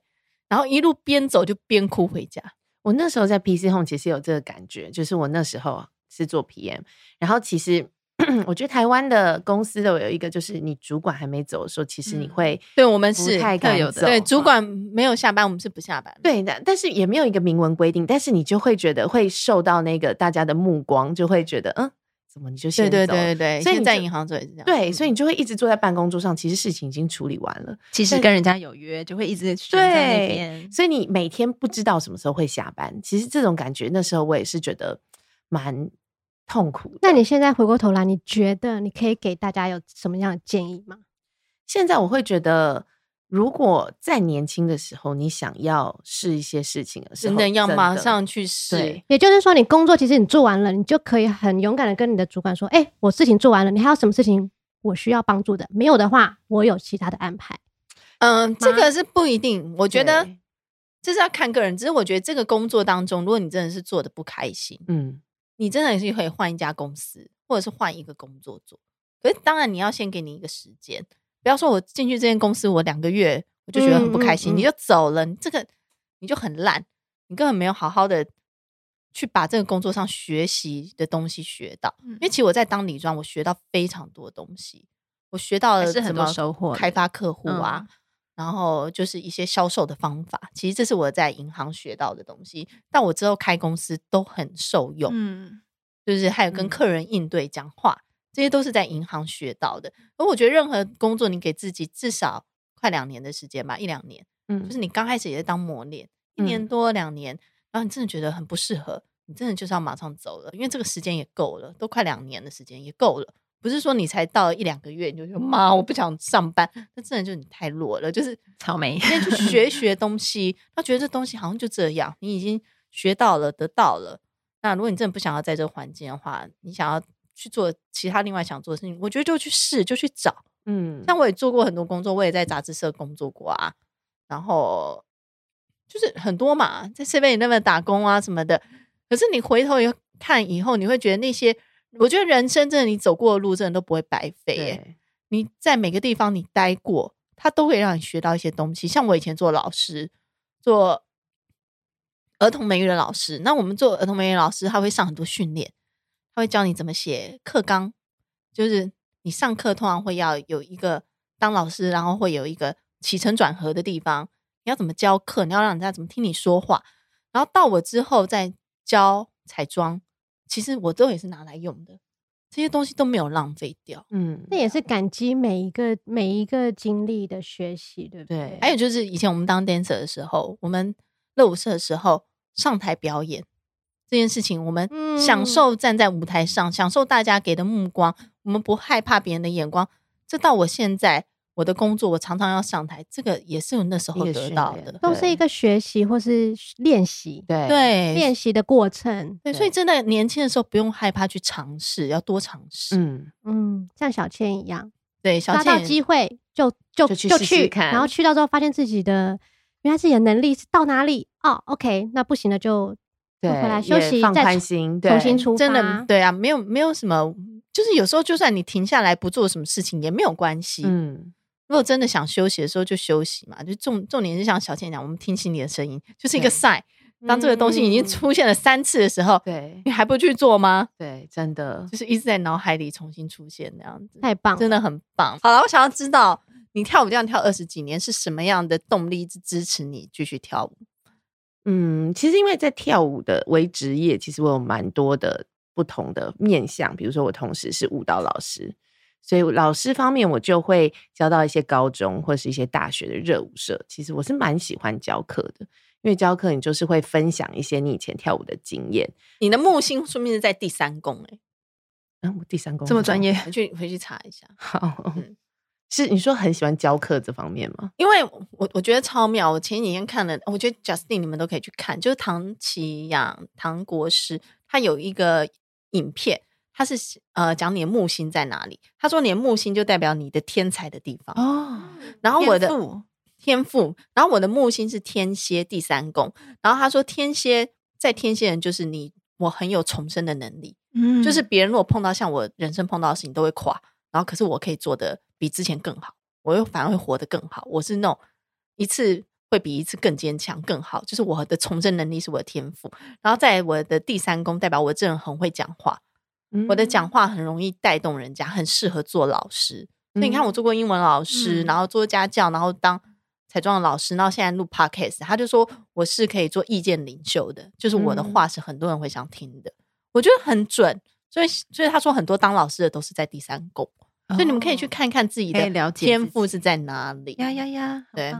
然后一路边走就边哭回家。我那时候在 PC Home 其实有这个感觉，就是我那时候是做 PM，然后其实。*clears throat* 我觉得台湾的公司都有一个，就是你主管还没走的时候，其实你会对我们是太敢走，对主管没有下班，我们是不下班。对的，但是也没有一个明文规定，但是你就会觉得会受到那个大家的目光，就会觉得嗯，怎么你就先走？对对对对，所以你在银行做也是这样。对，所以你就会一直坐在办公桌上，其实事情已经处理完了，其实跟人家有约，就会一直在那边。所以你每天不知道什么时候会下班，其实这种感觉那时候我也是觉得蛮。痛苦。那你现在回过头来，你觉得你可以给大家有什么样的建议吗？现在我会觉得，如果在年轻的时候，你想要试一些事情的时候，真的要马上去试。也就是说，你工作其实你做完了，你就可以很勇敢的跟你的主管说：“哎、欸，我事情做完了，你还有什么事情我需要帮助的？没有的话，我有其他的安排。”嗯，这个是不一定。我觉得这是要看个人。只是我觉得这个工作当中，如果你真的是做的不开心，嗯。你真的也是可以换一家公司，或者是换一个工作做。可是当然你要先给你一个时间，不要说我进去这间公司，我两个月我就觉得很不开心，嗯嗯嗯、你就走了，你这个你就很烂，你根本没有好好的去把这个工作上学习的东西学到。嗯、因为其实我在当理专，我学到非常多东西，我学到了是很多收获，开发客户啊。然后就是一些销售的方法，其实这是我在银行学到的东西，但我之后开公司都很受用。嗯，就是还有跟客人应对、讲话，这些都是在银行学到的。而我觉得任何工作，你给自己至少快两年的时间吧，一两年。嗯，就是你刚开始也在当磨练，一年多两年，然后你真的觉得很不适合，你真的就是要马上走了，因为这个时间也够了，都快两年的时间也够了。不是说你才到一两个月你就说妈，我不想上班，那真的就是你太弱了。就是草莓，先 *laughs* 去学学东西。他觉得这东西好像就这样，你已经学到了，得到了。那如果你真的不想要在这个环境的话，你想要去做其他另外想做的事情，我觉得就去试，就去找。嗯，像我也做过很多工作，我也在杂志社工作过啊。然后就是很多嘛，在 seven 那边打工啊什么的。可是你回头一看以后，你会觉得那些。我觉得人生真的，你走过的路真的都不会白费耶。你在每个地方你待过，它都会让你学到一些东西。像我以前做老师，做儿童美育的老师，那我们做儿童美育老师，他会上很多训练，他会教你怎么写课纲。就是你上课通常会要有一个当老师，然后会有一个起承转合的地方，你要怎么教课，你要让人家怎么听你说话。然后到我之后再教彩妆。其实我都也是拿来用的，这些东西都没有浪费掉。嗯，那也是感激每一个每一个经历的学习，对不对？对。还有就是以前我们当 dancer 的时候，我们热舞社的时候上台表演这件事情，我们享受站在舞台上，嗯、享受大家给的目光，我们不害怕别人的眼光。这到我现在。我的工作，我常常要上台，这个也是我那时候得到的，都是一个学习或是练习，对对，练习的过程。对，所以真的年轻的时候不用害怕去尝试，要多尝试。嗯嗯，像小倩一样，对，小倩抓到机会就就就去，然后去到之后发现自己的原来自己的能力是到哪里哦，OK，那不行了就回来休息，放宽心，重新出发。真的，对啊，没有没有什么，就是有时候就算你停下来不做什么事情也没有关系，嗯。如果真的想休息的时候就休息嘛，就重重点是像小倩讲，我们听心里的声音，就是一个 sign。当这个东西已经出现了三次的时候，对，你还不去做吗？对，真的就是一直在脑海里重新出现那样子，太棒，真的很棒。好了，我想要知道你跳舞这样跳二十几年是什么样的动力支持你继续跳舞？嗯，其实因为在跳舞的为职业，其实我有蛮多的不同的面向，比如说我同时是舞蹈老师。所以老师方面，我就会教到一些高中或是一些大学的热舞社。其实我是蛮喜欢教课的，因为教课你就是会分享一些你以前跳舞的经验。你的木星说明是在第三宫诶，嗯，第三宫这么专业，回去回去查一下。好，是你说很喜欢教课这方面吗？因为我我觉得超妙。我前几天看了，我觉得 Justin 你们都可以去看，就是唐奇阳唐国师，他有一个影片，他是呃讲你的木星在哪里。他说你的木星就代表你的天才的地方哦。然后我的天赋，然后我的木星是天蝎第三宫。然后他说天蝎在天蝎人就是你，我很有重生的能力。嗯，就是别人如果碰到像我人生碰到的事情都会垮，然后可是我可以做的比之前更好，我又反而会活得更好。我是那种一次会比一次更坚强、更好，就是我的重生能力是我的天赋。然后在我的第三宫，代表我这人很会讲话，嗯、我的讲话很容易带动人家，很适合做老师。所以你看，我做过英文老师，嗯、然后做家教，然后当彩妆的老师，然后现在录 podcast，他就说我是可以做意见领袖的，就是我的话是很多人会想听的。我觉得很准，所以所以他说很多当老师的都是在第三宫，哦、所以你们可以去看看自己的天赋是在哪里。呀呀呀！对，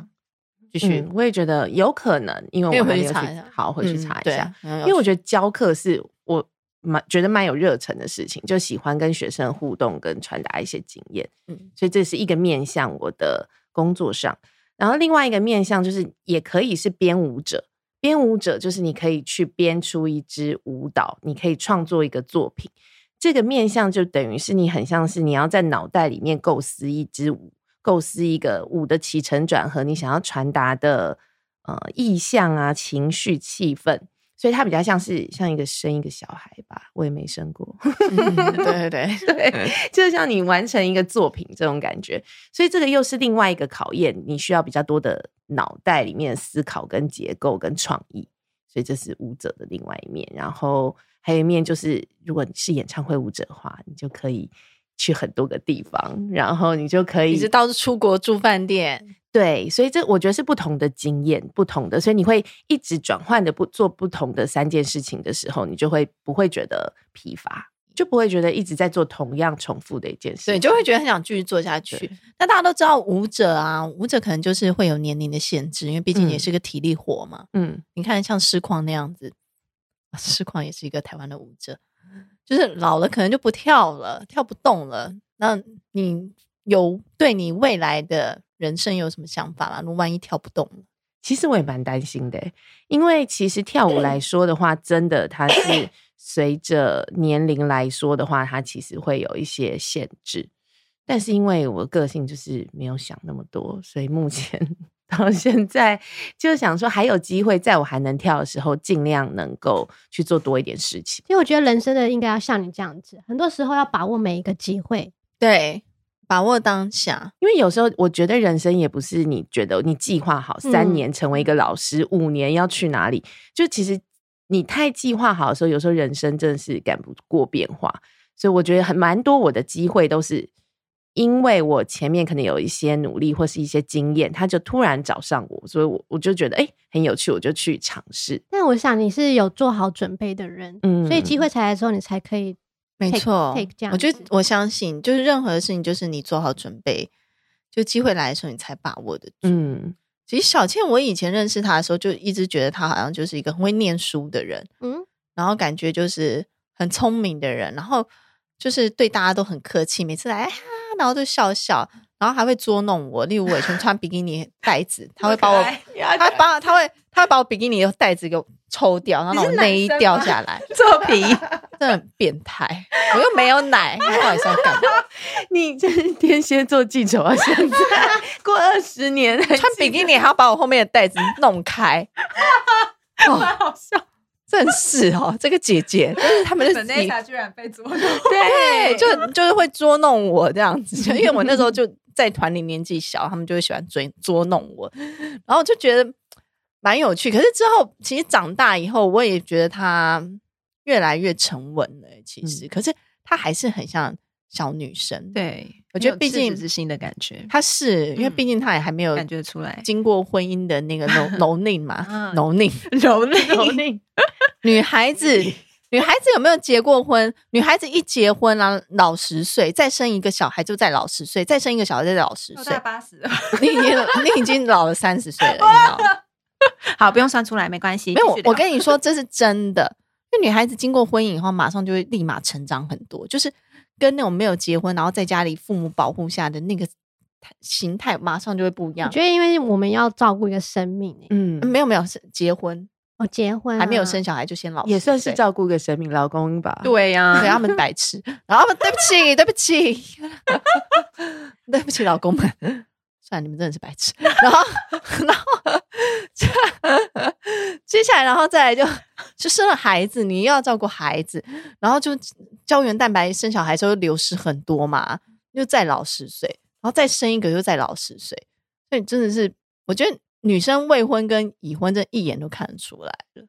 继续、嗯，我也觉得有可能，因为我回去查一下，好，回去查一下。嗯、因为我觉得教课是我蛮觉得蛮有热忱的事情，就喜欢跟学生互动，跟传达一些经验。嗯，所以这是一个面向我的工作上，然后另外一个面向就是也可以是编舞者。编舞者就是你可以去编出一支舞蹈，你可以创作一个作品。这个面向就等于是你很像是你要在脑袋里面构思一支舞，构思一个舞的起承转合，你想要传达的呃意象啊、情绪、气氛。所以它比较像是像一个生一个小孩吧，我也没生过。嗯、对 *laughs* 对对对，就像你完成一个作品这种感觉。所以这个又是另外一个考验，你需要比较多的脑袋里面思考、跟结构、跟创意。所以这是舞者的另外一面。然后还有一面就是，如果你是演唱会舞者的话，你就可以去很多个地方，然后你就可以一直到处出国住饭店。对，所以这我觉得是不同的经验，不同的，所以你会一直转换的不做不同的三件事情的时候，你就会不会觉得疲乏，就不会觉得一直在做同样重复的一件事，对，就会觉得很想继续做下去。那大家都知道舞者啊，舞者可能就是会有年龄的限制，因为毕竟也是个体力活嘛。嗯，你看像师旷那样子，师旷也是一个台湾的舞者，就是老了可能就不跳了，跳不动了。那你有对你未来的人生有什么想法吗？如果万一跳不动，其实我也蛮担心的，因为其实跳舞来说的话，真的它是 *coughs* 随着年龄来说的话，它其实会有一些限制。但是因为我个性就是没有想那么多，所以目前到现在就想说，还有机会，在我还能跳的时候，尽量能够去做多一点事情。因为我觉得人生的应该要像你这样子，很多时候要把握每一个机会。对。把握当下，因为有时候我觉得人生也不是你觉得你计划好三年成为一个老师，嗯、五年要去哪里，就其实你太计划好的时候，有时候人生真的是赶不过变化。所以我觉得很蛮多我的机会都是因为我前面可能有一些努力或是一些经验，他就突然找上我，所以我我就觉得哎、欸、很有趣，我就去尝试。但我想你是有做好准备的人，嗯，所以机会才来的时候你才可以。没错，我觉得我相信，就是任何事情，就是你做好准备，就机会来的时候，你才把握得住。嗯，其实小倩，我以前认识她的时候，就一直觉得她好像就是一个很会念书的人，嗯，然后感觉就是很聪明的人，然后就是对大家都很客气，每次来，然后就笑笑，然后还会捉弄我。例如我以前穿比基尼带子，*laughs* 他会把我，他把他会，他会把我比基尼的带子给我抽掉，然后那种内衣掉下来，作 *laughs* 皮，*laughs* 真的很变态。我又没有奶，你到底是要干嘛？你这是天蝎座记仇啊！现在过二十年，穿比基尼还要把我后面的袋子弄开，哦，好笑。真是哦，这个姐姐，就是他们的 *laughs* 本内莎居然被捉弄，*laughs* 对，就就是会捉弄我这样子，因为我那时候就在团里年纪小，他们就会喜欢追捉弄我，然后就觉得蛮有趣。可是之后其实长大以后，我也觉得她越来越沉稳了。其实，嗯、可是她还是很像小女生。对，我觉得毕竟是新的感觉，他是因为毕竟他也还没有感觉出来经过婚姻的那个蹂蹂躏嘛，蹂躏蹂躏蹂女孩子，*laughs* 女孩子有没有结过婚？女孩子一结婚，然后老十岁，再生一个小孩就再老十岁，再生一个小孩再老十岁，八十，*laughs* 你已经你已经老了三十岁了，*laughs* 你知道吗？好，不用算出来，没关系。没有，我跟你说，这是真的。因为女孩子经过婚姻以后，马上就会立马成长很多。就是跟那种没有结婚，然后在家里父母保护下的那个形态，马上就会不一样。我觉得，因为我们要照顾一个生命，嗯，没有没有，是结婚哦，结婚、啊、还没有生小孩就先老，也算是照顾个生命，老公吧？对呀、*laughs* 啊，对他们白痴，然后对不起，对不起，对不起，*laughs* 老公们。算了，你们真的是白痴。*laughs* 然后，然后，接下来，然后再来就就生了孩子，你又要照顾孩子，然后就胶原蛋白生小孩的时候流失很多嘛，又再老十岁，然后再生一个又再老十岁，所以真的是，我觉得女生未婚跟已婚，这一眼都看得出来了。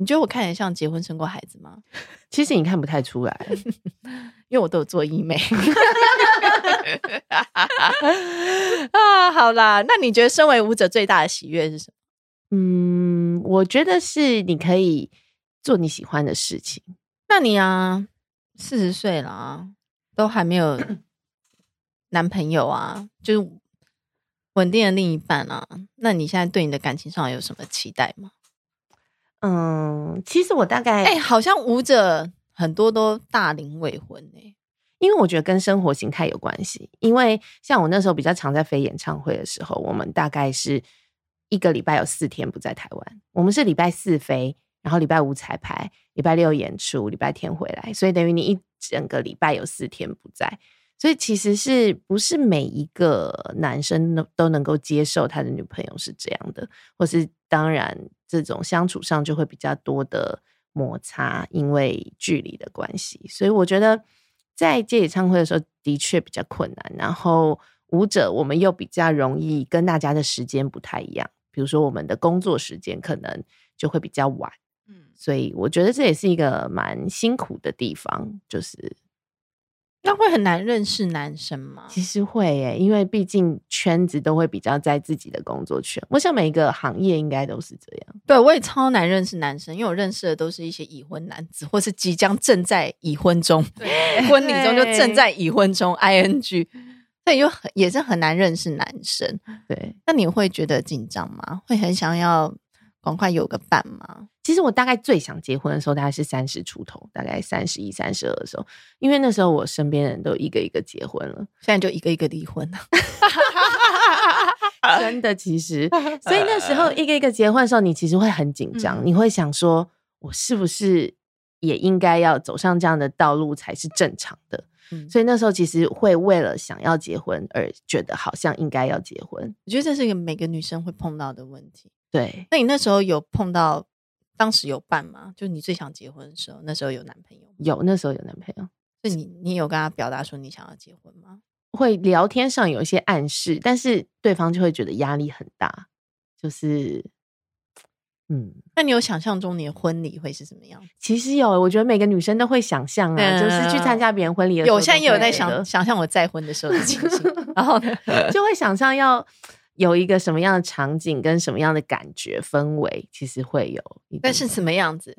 你觉得我看起来像结婚生过孩子吗？*laughs* 其实你看不太出来，*laughs* 因为我都有做医美。*laughs* 啊，好啦，那你觉得身为舞者最大的喜悦是什么？嗯，我觉得是你可以做你喜欢的事情。那你啊，四十岁了啊，都还没有 *coughs* 男朋友啊，就是稳定的另一半啊，那你现在对你的感情上有什么期待吗？嗯，其实我大概哎、欸，好像舞者很多都大龄未婚哎、欸，因为我觉得跟生活形态有关系。因为像我那时候比较常在飞演唱会的时候，我们大概是一个礼拜有四天不在台湾。我们是礼拜四飞，然后礼拜五彩排，礼拜六演出，礼拜天回来，所以等于你一整个礼拜有四天不在。所以其实是不是每一个男生都都能够接受他的女朋友是这样的，或是当然这种相处上就会比较多的摩擦，因为距离的关系。所以我觉得在接演唱会的时候的确比较困难。然后舞者我们又比较容易跟大家的时间不太一样，比如说我们的工作时间可能就会比较晚，嗯，所以我觉得这也是一个蛮辛苦的地方，就是。那会很难认识男生吗？其实会诶，因为毕竟圈子都会比较在自己的工作圈。我想每一个行业应该都是这样。对，我也超难认识男生，因为我认识的都是一些已婚男子，或是即将正在已婚中，*laughs* 婚礼中就正在已婚中，ing，所以就很也是很难认识男生。对，那你会觉得紧张吗？会很想要赶快有个伴吗？其实我大概最想结婚的时候，大概是三十出头，大概三十一、三十二的时候，因为那时候我身边人都一个一个结婚了，现在就一个一个离婚了。*laughs* 真的，其实，所以那时候 *laughs* 一个一个结婚的时候，你其实会很紧张，嗯、你会想说，我是不是也应该要走上这样的道路才是正常的？嗯、所以那时候其实会为了想要结婚而觉得好像应该要结婚。我觉得这是一个每个女生会碰到的问题。对，那你那时候有碰到？当时有伴吗？就你最想结婚的时候，那时候有男朋友？有，那时候有男朋友。所以你你有跟他表达说你想要结婚吗？会聊天上有一些暗示，但是对方就会觉得压力很大。就是，嗯，那你有想象中你的婚礼会是什么样？其实有，我觉得每个女生都会想象啊，嗯、就是去参加别人婚礼的时候。有，现在也有在想想象我再婚的时候的情形，*laughs* 然后呢，就会想象要。有一个什么样的场景跟什么样的感觉氛围，其实会有。但是什么样子？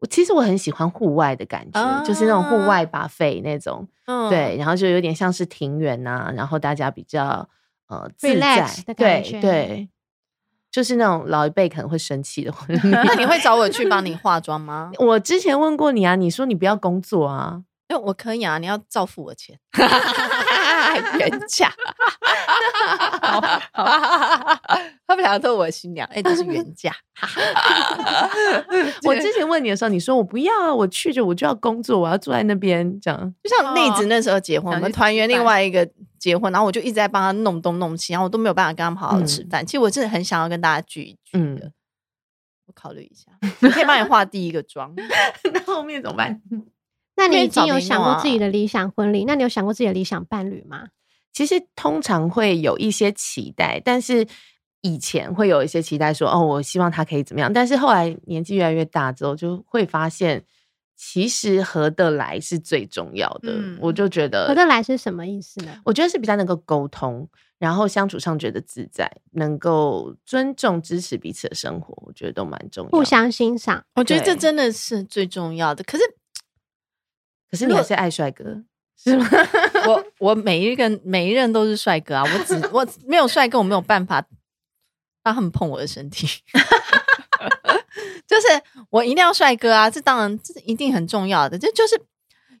我其实我很喜欢户外的感觉，啊、就是那种户外 buffet 那种，嗯、对，然后就有点像是庭园呐、啊，然后大家比较呃自在的感觉，对对，就是那种老一辈可能会生气的婚礼。那你会找我去帮 *laughs* 你化妆吗？我之前问过你啊，你说你不要工作啊，我可以啊，你要照付我钱。*laughs* 原价，他们两个都是我的新娘，哎、欸，都是原价。*laughs* 我之前问你的时候，你说我不要啊，我去就我就要工作，我要坐在那边，这样。就像内子那时候结婚，哦、我们团员另外一个结婚，然后我就一直在帮他弄东弄西，然后我都没有办法跟他们好好吃饭。嗯、其实我真的很想要跟大家聚一聚的，嗯、我考虑一下，我可以帮你化第一个妆，*laughs* 那后面怎么办？那你已经有想过自己的理想婚礼？那你有想过自己的理想伴侣吗？其实通常会有一些期待，但是以前会有一些期待说，说哦，我希望他可以怎么样。但是后来年纪越来越大之后，就会发现，其实合得来是最重要的。嗯、我就觉得合得来是什么意思呢？我觉得是比较能够沟通，然后相处上觉得自在，能够尊重支持彼此的生活，我觉得都蛮重要的。互相欣赏，我觉得这真的是最重要的。可是。可是你还是爱帅哥 *laughs* 是吗？*laughs* 我我每一个每一任都是帅哥啊！我只我 *laughs* 没有帅哥，我没有办法让他们碰我的身体。就是我一定要帅哥啊！这当然这是一定很重要的。这就是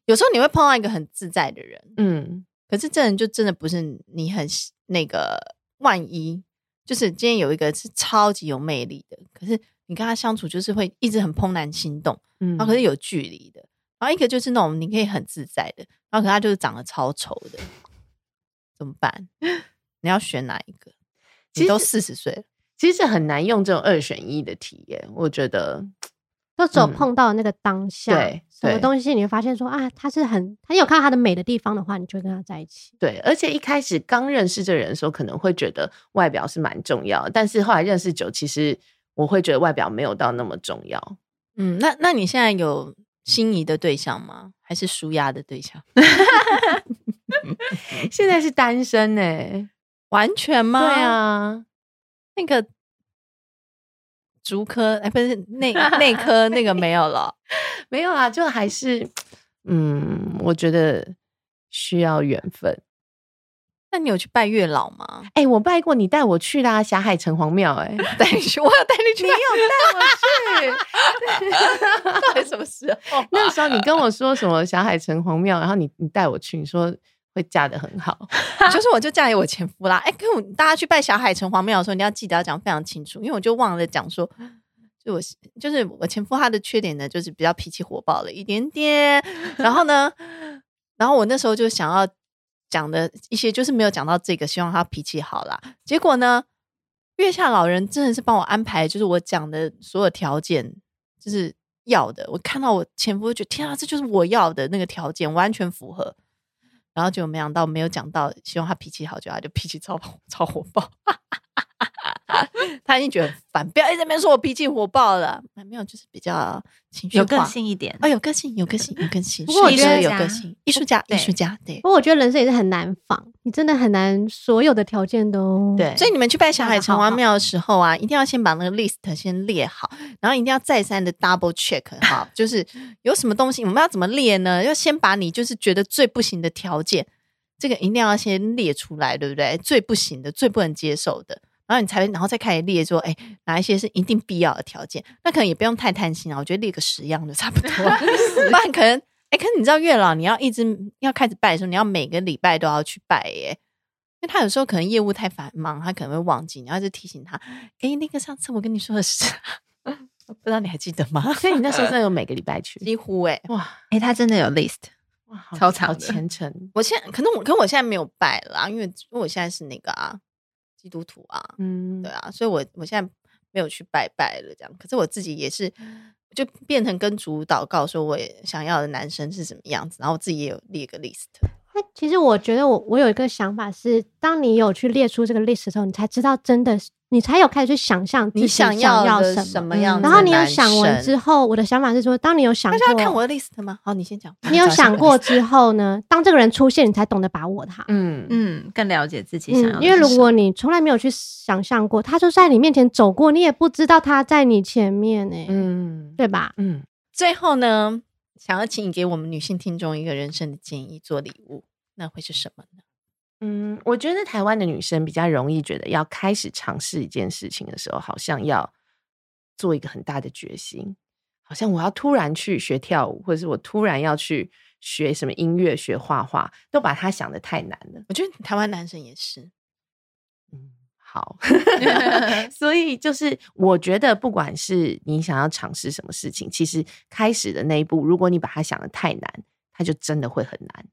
有时候你会碰到一个很自在的人，嗯，可是这人就真的不是你很那个。万一就是今天有一个是超级有魅力的，可是你跟他相处就是会一直很怦然心动，嗯，然后可是有距离的，然后一个就是那种你可以很自在的，然后可是他就是长得超丑的，怎么办？*laughs* 你要选哪一个？你都四十岁了，其实很难用这种二选一的题耶，我觉得。都只有碰到那个当下，嗯、对，什么东西你会发现说啊，他是很，他有看到他的美的地方的话，你就跟他在一起。对，而且一开始刚认识这个人的时候，可能会觉得外表是蛮重要的，但是后来认识久，其实我会觉得外表没有到那么重要。嗯，那那你现在有心仪的对象吗？还是舒压的对象？*laughs* 现在是单身呢、欸，完全吗？对啊，那个。竹科哎，不是内内科那个没有了，*laughs* 没有啦，就还是嗯，我觉得需要缘分。那你有去拜月老吗？哎、欸，我拜过，你带我去啦，霞海城隍庙。哎，*laughs* 带你去，我要带你去，你有带我去？*laughs* 到底什么时候？*laughs* 那时候你跟我说什么霞海城隍庙，然后你你带我去，你说。会嫁的很好，就是我就嫁给我前夫啦。哎、欸，跟我大家去拜霞海城隍庙的时候，你要记得要讲非常清楚，因为我就忘了讲说，就我就是我前夫他的缺点呢，就是比较脾气火爆了一点点。然后呢，然后我那时候就想要讲的一些，就是没有讲到这个，希望他脾气好啦。结果呢，月下老人真的是帮我安排，就是我讲的所有条件，就是要的。我看到我前夫，就天啊，这就是我要的那个条件，完全符合。然后就没想到，没有讲到，希望他脾气好，就他就脾气超 *laughs* 超火爆。*laughs* 他已经觉得很烦，不要一直在那边说我脾气火爆了。没有，就是比较情绪化，有个性一点。哦，有个性，有个性，有个性。不过我觉得有个性，艺术家，*laughs* 艺术家。对。不过我觉得人生也是很难仿，你真的很难所有的条件都对。所以你们去拜小海城隍庙的时候啊，一定要先把那个 list 先列好，然后一定要再三的 double check 哈，*laughs* 就是有什么东西我们要怎么列呢？要先把你就是觉得最不行的条件，这个一定要先列出来，对不对？最不行的，最不能接受的。然后你才，然后再开始列说，哎，哪一些是一定必要的条件？那可能也不用太贪心啊，我觉得列个十样就差不多。*laughs* 不然可能，哎，可是你知道月老，你要一直要开始拜的时候，你要每个礼拜都要去拜耶，因为他有时候可能业务太繁忙，他可能会忘记，你要一直提醒他。哎，那个上次我跟你说的是，*laughs* 不知道你还记得吗？所以你那时候真的有每个礼拜去，几乎哎，哇，哎，他真的有 list，哇，超长好虔诚。我现在可能我，可我现在没有拜了，因为因为我现在是那个啊。基督徒啊，嗯，对啊，所以我我现在没有去拜拜了，这样。可是我自己也是，就变成跟主祷告，说我也想要的男生是什么样子，然后我自己也有列个 list。那其实我觉得我我有一个想法是，当你有去列出这个 list 的时候，你才知道真的是。你才有开始去想象你想要什什么样，然后你有想完之后，我的想法是说，当你有想过，要看我的 list 吗？好，你先讲。你有 *laughs* 想过之后呢？当这个人出现，你才懂得把握他。嗯嗯，更了解自己想要。因为如果你从来没有去想象过，他就在你面前走过，你也不知道他在你前面呢。嗯，对吧？嗯。最后呢，想要请你给我们女性听众一个人生的建议做礼物，那会是什么呢？嗯，我觉得台湾的女生比较容易觉得，要开始尝试一件事情的时候，好像要做一个很大的决心，好像我要突然去学跳舞，或者是我突然要去学什么音乐、学画画，都把它想得太难了。我觉得台湾男生也是，嗯，好，*laughs* 所以就是我觉得，不管是你想要尝试什么事情，其实开始的那一步，如果你把它想得太难，它就真的会很难。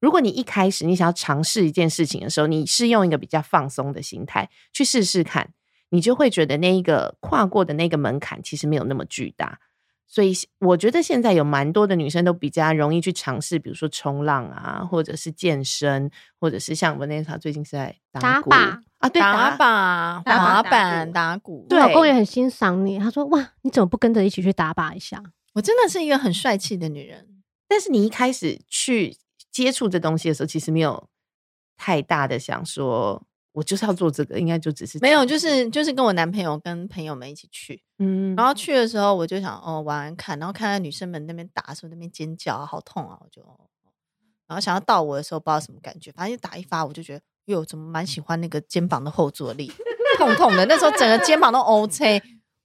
如果你一开始你想要尝试一件事情的时候，你是用一个比较放松的心态去试试看，你就会觉得那一个跨过的那个门槛其实没有那么巨大。所以我觉得现在有蛮多的女生都比较容易去尝试，比如说冲浪啊，或者是健身，或者是像我们那时候最近是在打鼓打靶啊，对，打靶、滑板、打鼓。我老公也很欣赏你，他说：“哇，你怎么不跟着一起去打靶一下？”我真的是一个很帅气的女人，但是你一开始去。接触这东西的时候，其实没有太大的想说，我就是要做这个，应该就只是没有，就是就是跟我男朋友跟朋友们一起去，嗯，然后去的时候我就想哦玩玩看，然后看到女生们那边打的时候那边尖叫啊，好痛啊，我就，然后想要到我的时候不知道什么感觉，反正就打一发，我就觉得哟，怎么蛮喜欢那个肩膀的后坐力，*laughs* 痛痛的，那时候整个肩膀都 OK，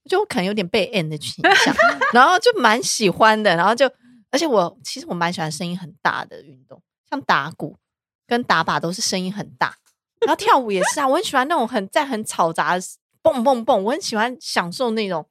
就可能有点被 N 的倾向，*laughs* 然后就蛮喜欢的，然后就。而且我其实我蛮喜欢声音很大的运动，像打鼓跟打靶都是声音很大，然后跳舞也是啊，我很喜欢那种很在很嘈杂的蹦蹦蹦，我很喜欢享受那种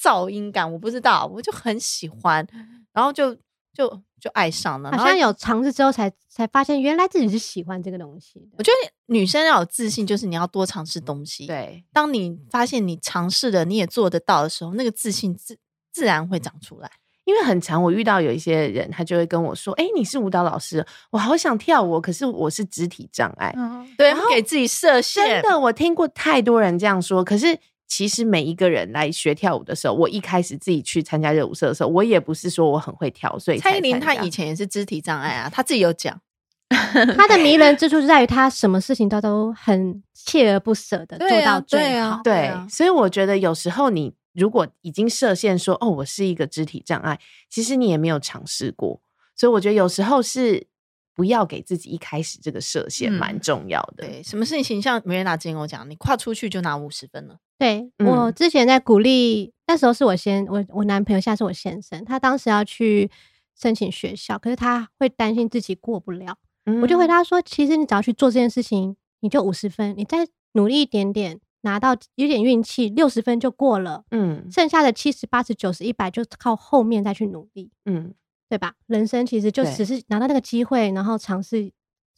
噪音感，我不知道，我就很喜欢，然后就就就爱上了，好像有尝试之后才才发现，原来自己是喜欢这个东西。我觉得女生要有自信，就是你要多尝试东西。对，当你发现你尝试的你也做得到的时候，那个自信自自然会长出来。因为很常，我遇到有一些人，他就会跟我说：“哎、欸，你是舞蹈老师，我好想跳舞，可是我是肢体障碍。嗯”对，然后给自己设限。真的，我听过太多人这样说。可是，其实每一个人来学跳舞的时候，我一开始自己去参加热舞社的时候，我也不是说我很会跳，所以蔡依林她以前也是肢体障碍啊，她自己有讲。*laughs* 她的迷人之处就在于她什么事情都都很锲而不舍的做到最好。对，啊对，啊对，所以我觉得有时候你。如果已经设限说哦，我是一个肢体障碍，其实你也没有尝试过，所以我觉得有时候是不要给自己一开始这个设限，蛮、嗯、重要的。对，什么事情像梅瑞娜之前跟我讲，你跨出去就拿五十分了。对、嗯、我之前在鼓励，那时候是我先我我男朋友，现在是我先生，他当时要去申请学校，可是他会担心自己过不了，嗯、我就回答说，其实你只要去做这件事情，你就五十分，你再努力一点点。拿到有点运气，六十分就过了。嗯，剩下的七十、八十、九十、一百，就靠后面再去努力。嗯，对吧？人生其实就只是拿到那个机会，然后尝试，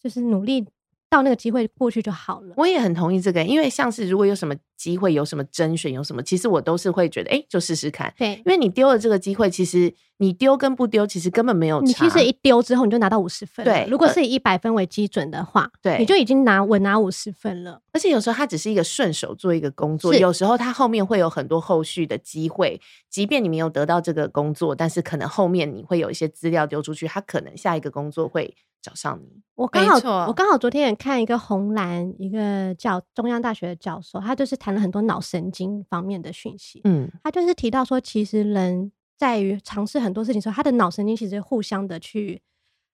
就是努力。到那个机会过去就好了。我也很同意这个，因为像是如果有什么机会，有什么甄选，有什么，其实我都是会觉得，哎、欸，就试试看。对，因为你丢了这个机会，其实你丢跟不丢，其实根本没有差。你其实一丢之后，你就拿到五十分。对，如果是以一百分为基准的话，对，你就已经拿稳拿五十分了。而且有时候它只是一个顺手做一个工作，有时候它后面会有很多后续的机会。即便你没有得到这个工作，但是可能后面你会有一些资料丢出去，它可能下一个工作会。找上你，我刚好我刚好昨天也看一个红蓝一个教中央大学的教授，他就是谈了很多脑神经方面的讯息。嗯，他就是提到说，其实人在于尝试很多事情的时候，他的脑神经其实互相的去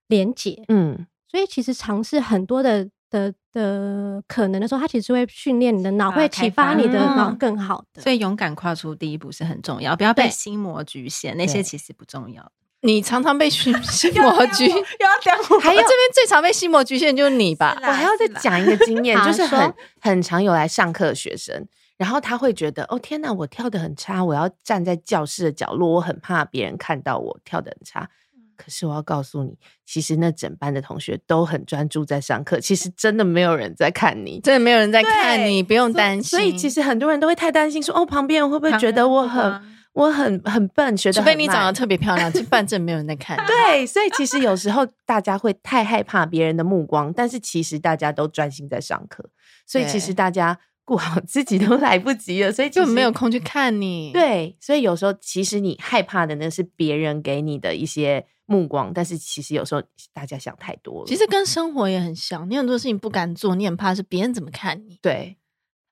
连接。嗯，所以其实尝试很多的的的可能的时候，他其实会训练你的脑，会启发你的脑更好的。所以勇敢跨出第一步是很重要，不要被心魔局限，那些其实不重要。你常常被心心魔局，又要讲，还有这边最常被心魔局限就是你吧？我还要再讲一个经验，就是很很常有来上课的学生，然后他会觉得哦天哪，我跳的很差，我要站在教室的角落，我很怕别人看到我跳的很差。可是我要告诉你，其实那整班的同学都很专注在上课，其实真的没有人在看你，真的没有人在看你，不用担心。所以其实很多人都会太担心说，说哦旁边人会不会觉得我很。我很很笨，学的。除非你长得特别漂亮，就反正没有人在看。*laughs* 对，所以其实有时候大家会太害怕别人的目光，但是其实大家都专心在上课，所以其实大家顾好自己都来不及了，所以就没有空去看你。对，所以有时候其实你害怕的那是别人给你的一些目光，但是其实有时候大家想太多了。其实跟生活也很像，你很多事情不敢做，你很怕是别人怎么看你。对。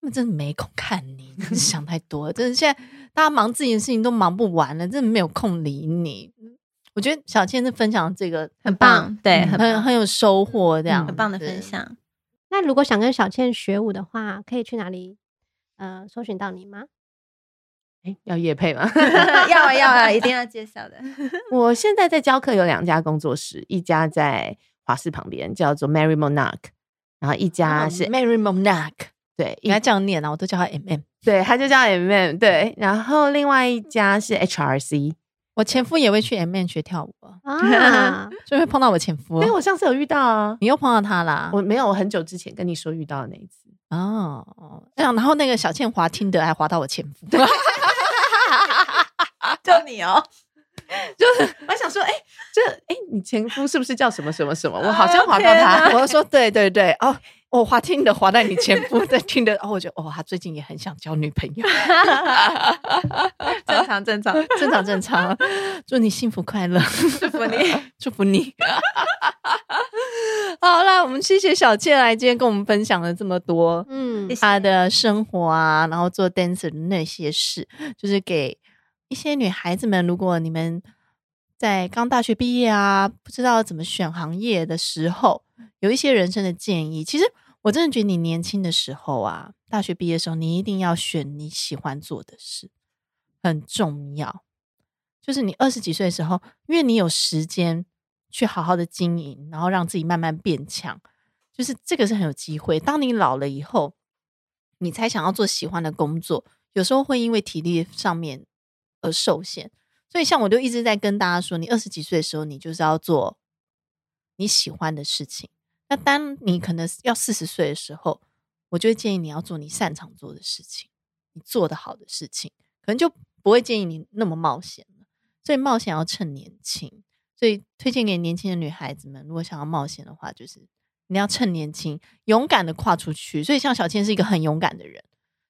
他们真的没空看你，真是想太多了。真的，现在大家忙自己的事情都忙不完了，真的没有空理你。我觉得小倩的分享这个很棒，对，很很，很有收获，这样、嗯、很棒的分享。那如果想跟小倩学舞的话，可以去哪里？呃，搜寻到你吗？哎，要业配吗？*laughs* 要啊，要啊，一定要介绍的。*laughs* 我现在在教课，有两家工作室，一家在华师旁边，叫做 Mary Monarch，然后一家是 Mary Monarch。对，应该这样念啊，我都叫他 M M。对，他就叫 M M。对，然后另外一家是 H R C。我前夫也会去 M M 学跳舞啊，*laughs* 就会碰到我前夫。对，我上次有遇到啊，你又碰到他啦？我没有，我很久之前跟你说遇到的那一次。哦，这样，然后那个小倩滑听的还滑到我前夫，*laughs* *laughs* 就你哦，就是我想说，哎，这哎，你前夫是不是叫什么什么什么？我好像划到他，我就说对对对，哦。我滑听的滑到你前夫在听的，哦，我觉得哦，他最近也很想交女朋友，*laughs* 正常正常正常正 *laughs* 常，祝你幸福快乐，*laughs* 祝福你祝福你。好啦，我们谢谢小倩来今天跟我们分享了这么多，嗯，她的生活啊，然后做 dancer 的那些事，就是给一些女孩子们，如果你们在刚大学毕业啊，不知道怎么选行业的时候。有一些人生的建议，其实我真的觉得你年轻的时候啊，大学毕业的时候，你一定要选你喜欢做的事，很重要。就是你二十几岁的时候，因为你有时间去好好的经营，然后让自己慢慢变强，就是这个是很有机会。当你老了以后，你才想要做喜欢的工作，有时候会因为体力上面而受限。所以，像我就一直在跟大家说，你二十几岁的时候，你就是要做你喜欢的事情。那当你可能要四十岁的时候，我就会建议你要做你擅长做的事情，你做得好的事情，可能就不会建议你那么冒险了。所以，冒险要趁年轻。所以，推荐给年轻的女孩子们，如果想要冒险的话，就是你要趁年轻，勇敢的跨出去。所以，像小倩是一个很勇敢的人，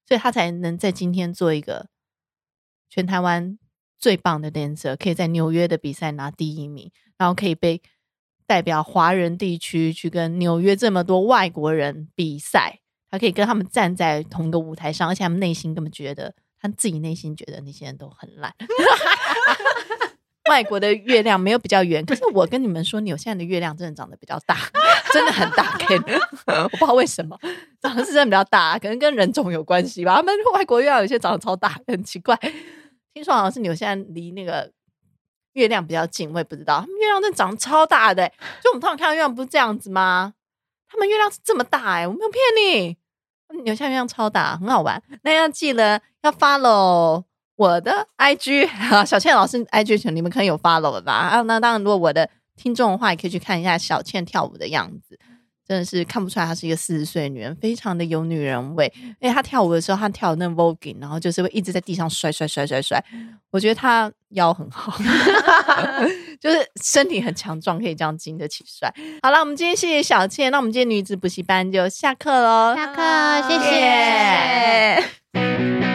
所以她才能在今天做一个全台湾。最棒的 dancer 可以在纽约的比赛拿第一名，然后可以被代表华人地区去跟纽约这么多外国人比赛，他可以跟他们站在同一个舞台上，而且他们内心根本觉得他自己内心觉得那些人都很烂。*laughs* 外国的月亮没有比较圆，可是我跟你们说，纽西兰的月亮真的长得比较大，真的很大。*laughs* 我不知道为什么长得是真的比较大，可能跟人种有关系吧。他们外国月亮有些长得超大，很奇怪。听说好像是纽西兰离那个月亮比较近，我也不知道。他们月亮真的长得超大的，就我们通常看到月亮不是这样子吗？他们月亮是这么大哎，我没有骗你。纽西兰月亮超大，很好玩。那要记得要 follow 我的 IG 啊，小倩老师 IG 群，你们可能有 follow 了吧？啊，那当然，如果我的听众的话，也可以去看一下小倩跳舞的样子。真的是看不出来，她是一个四十岁的女人，非常的有女人味。因为她跳舞的时候，她跳那 voguing，然后就是会一直在地上摔摔摔摔摔。我觉得她腰很好，*laughs* 就是身体很强壮，可以这样经得起摔。好了，我们今天谢谢小倩，那我们今天女子补习班就下课喽，下课，谢谢。谢谢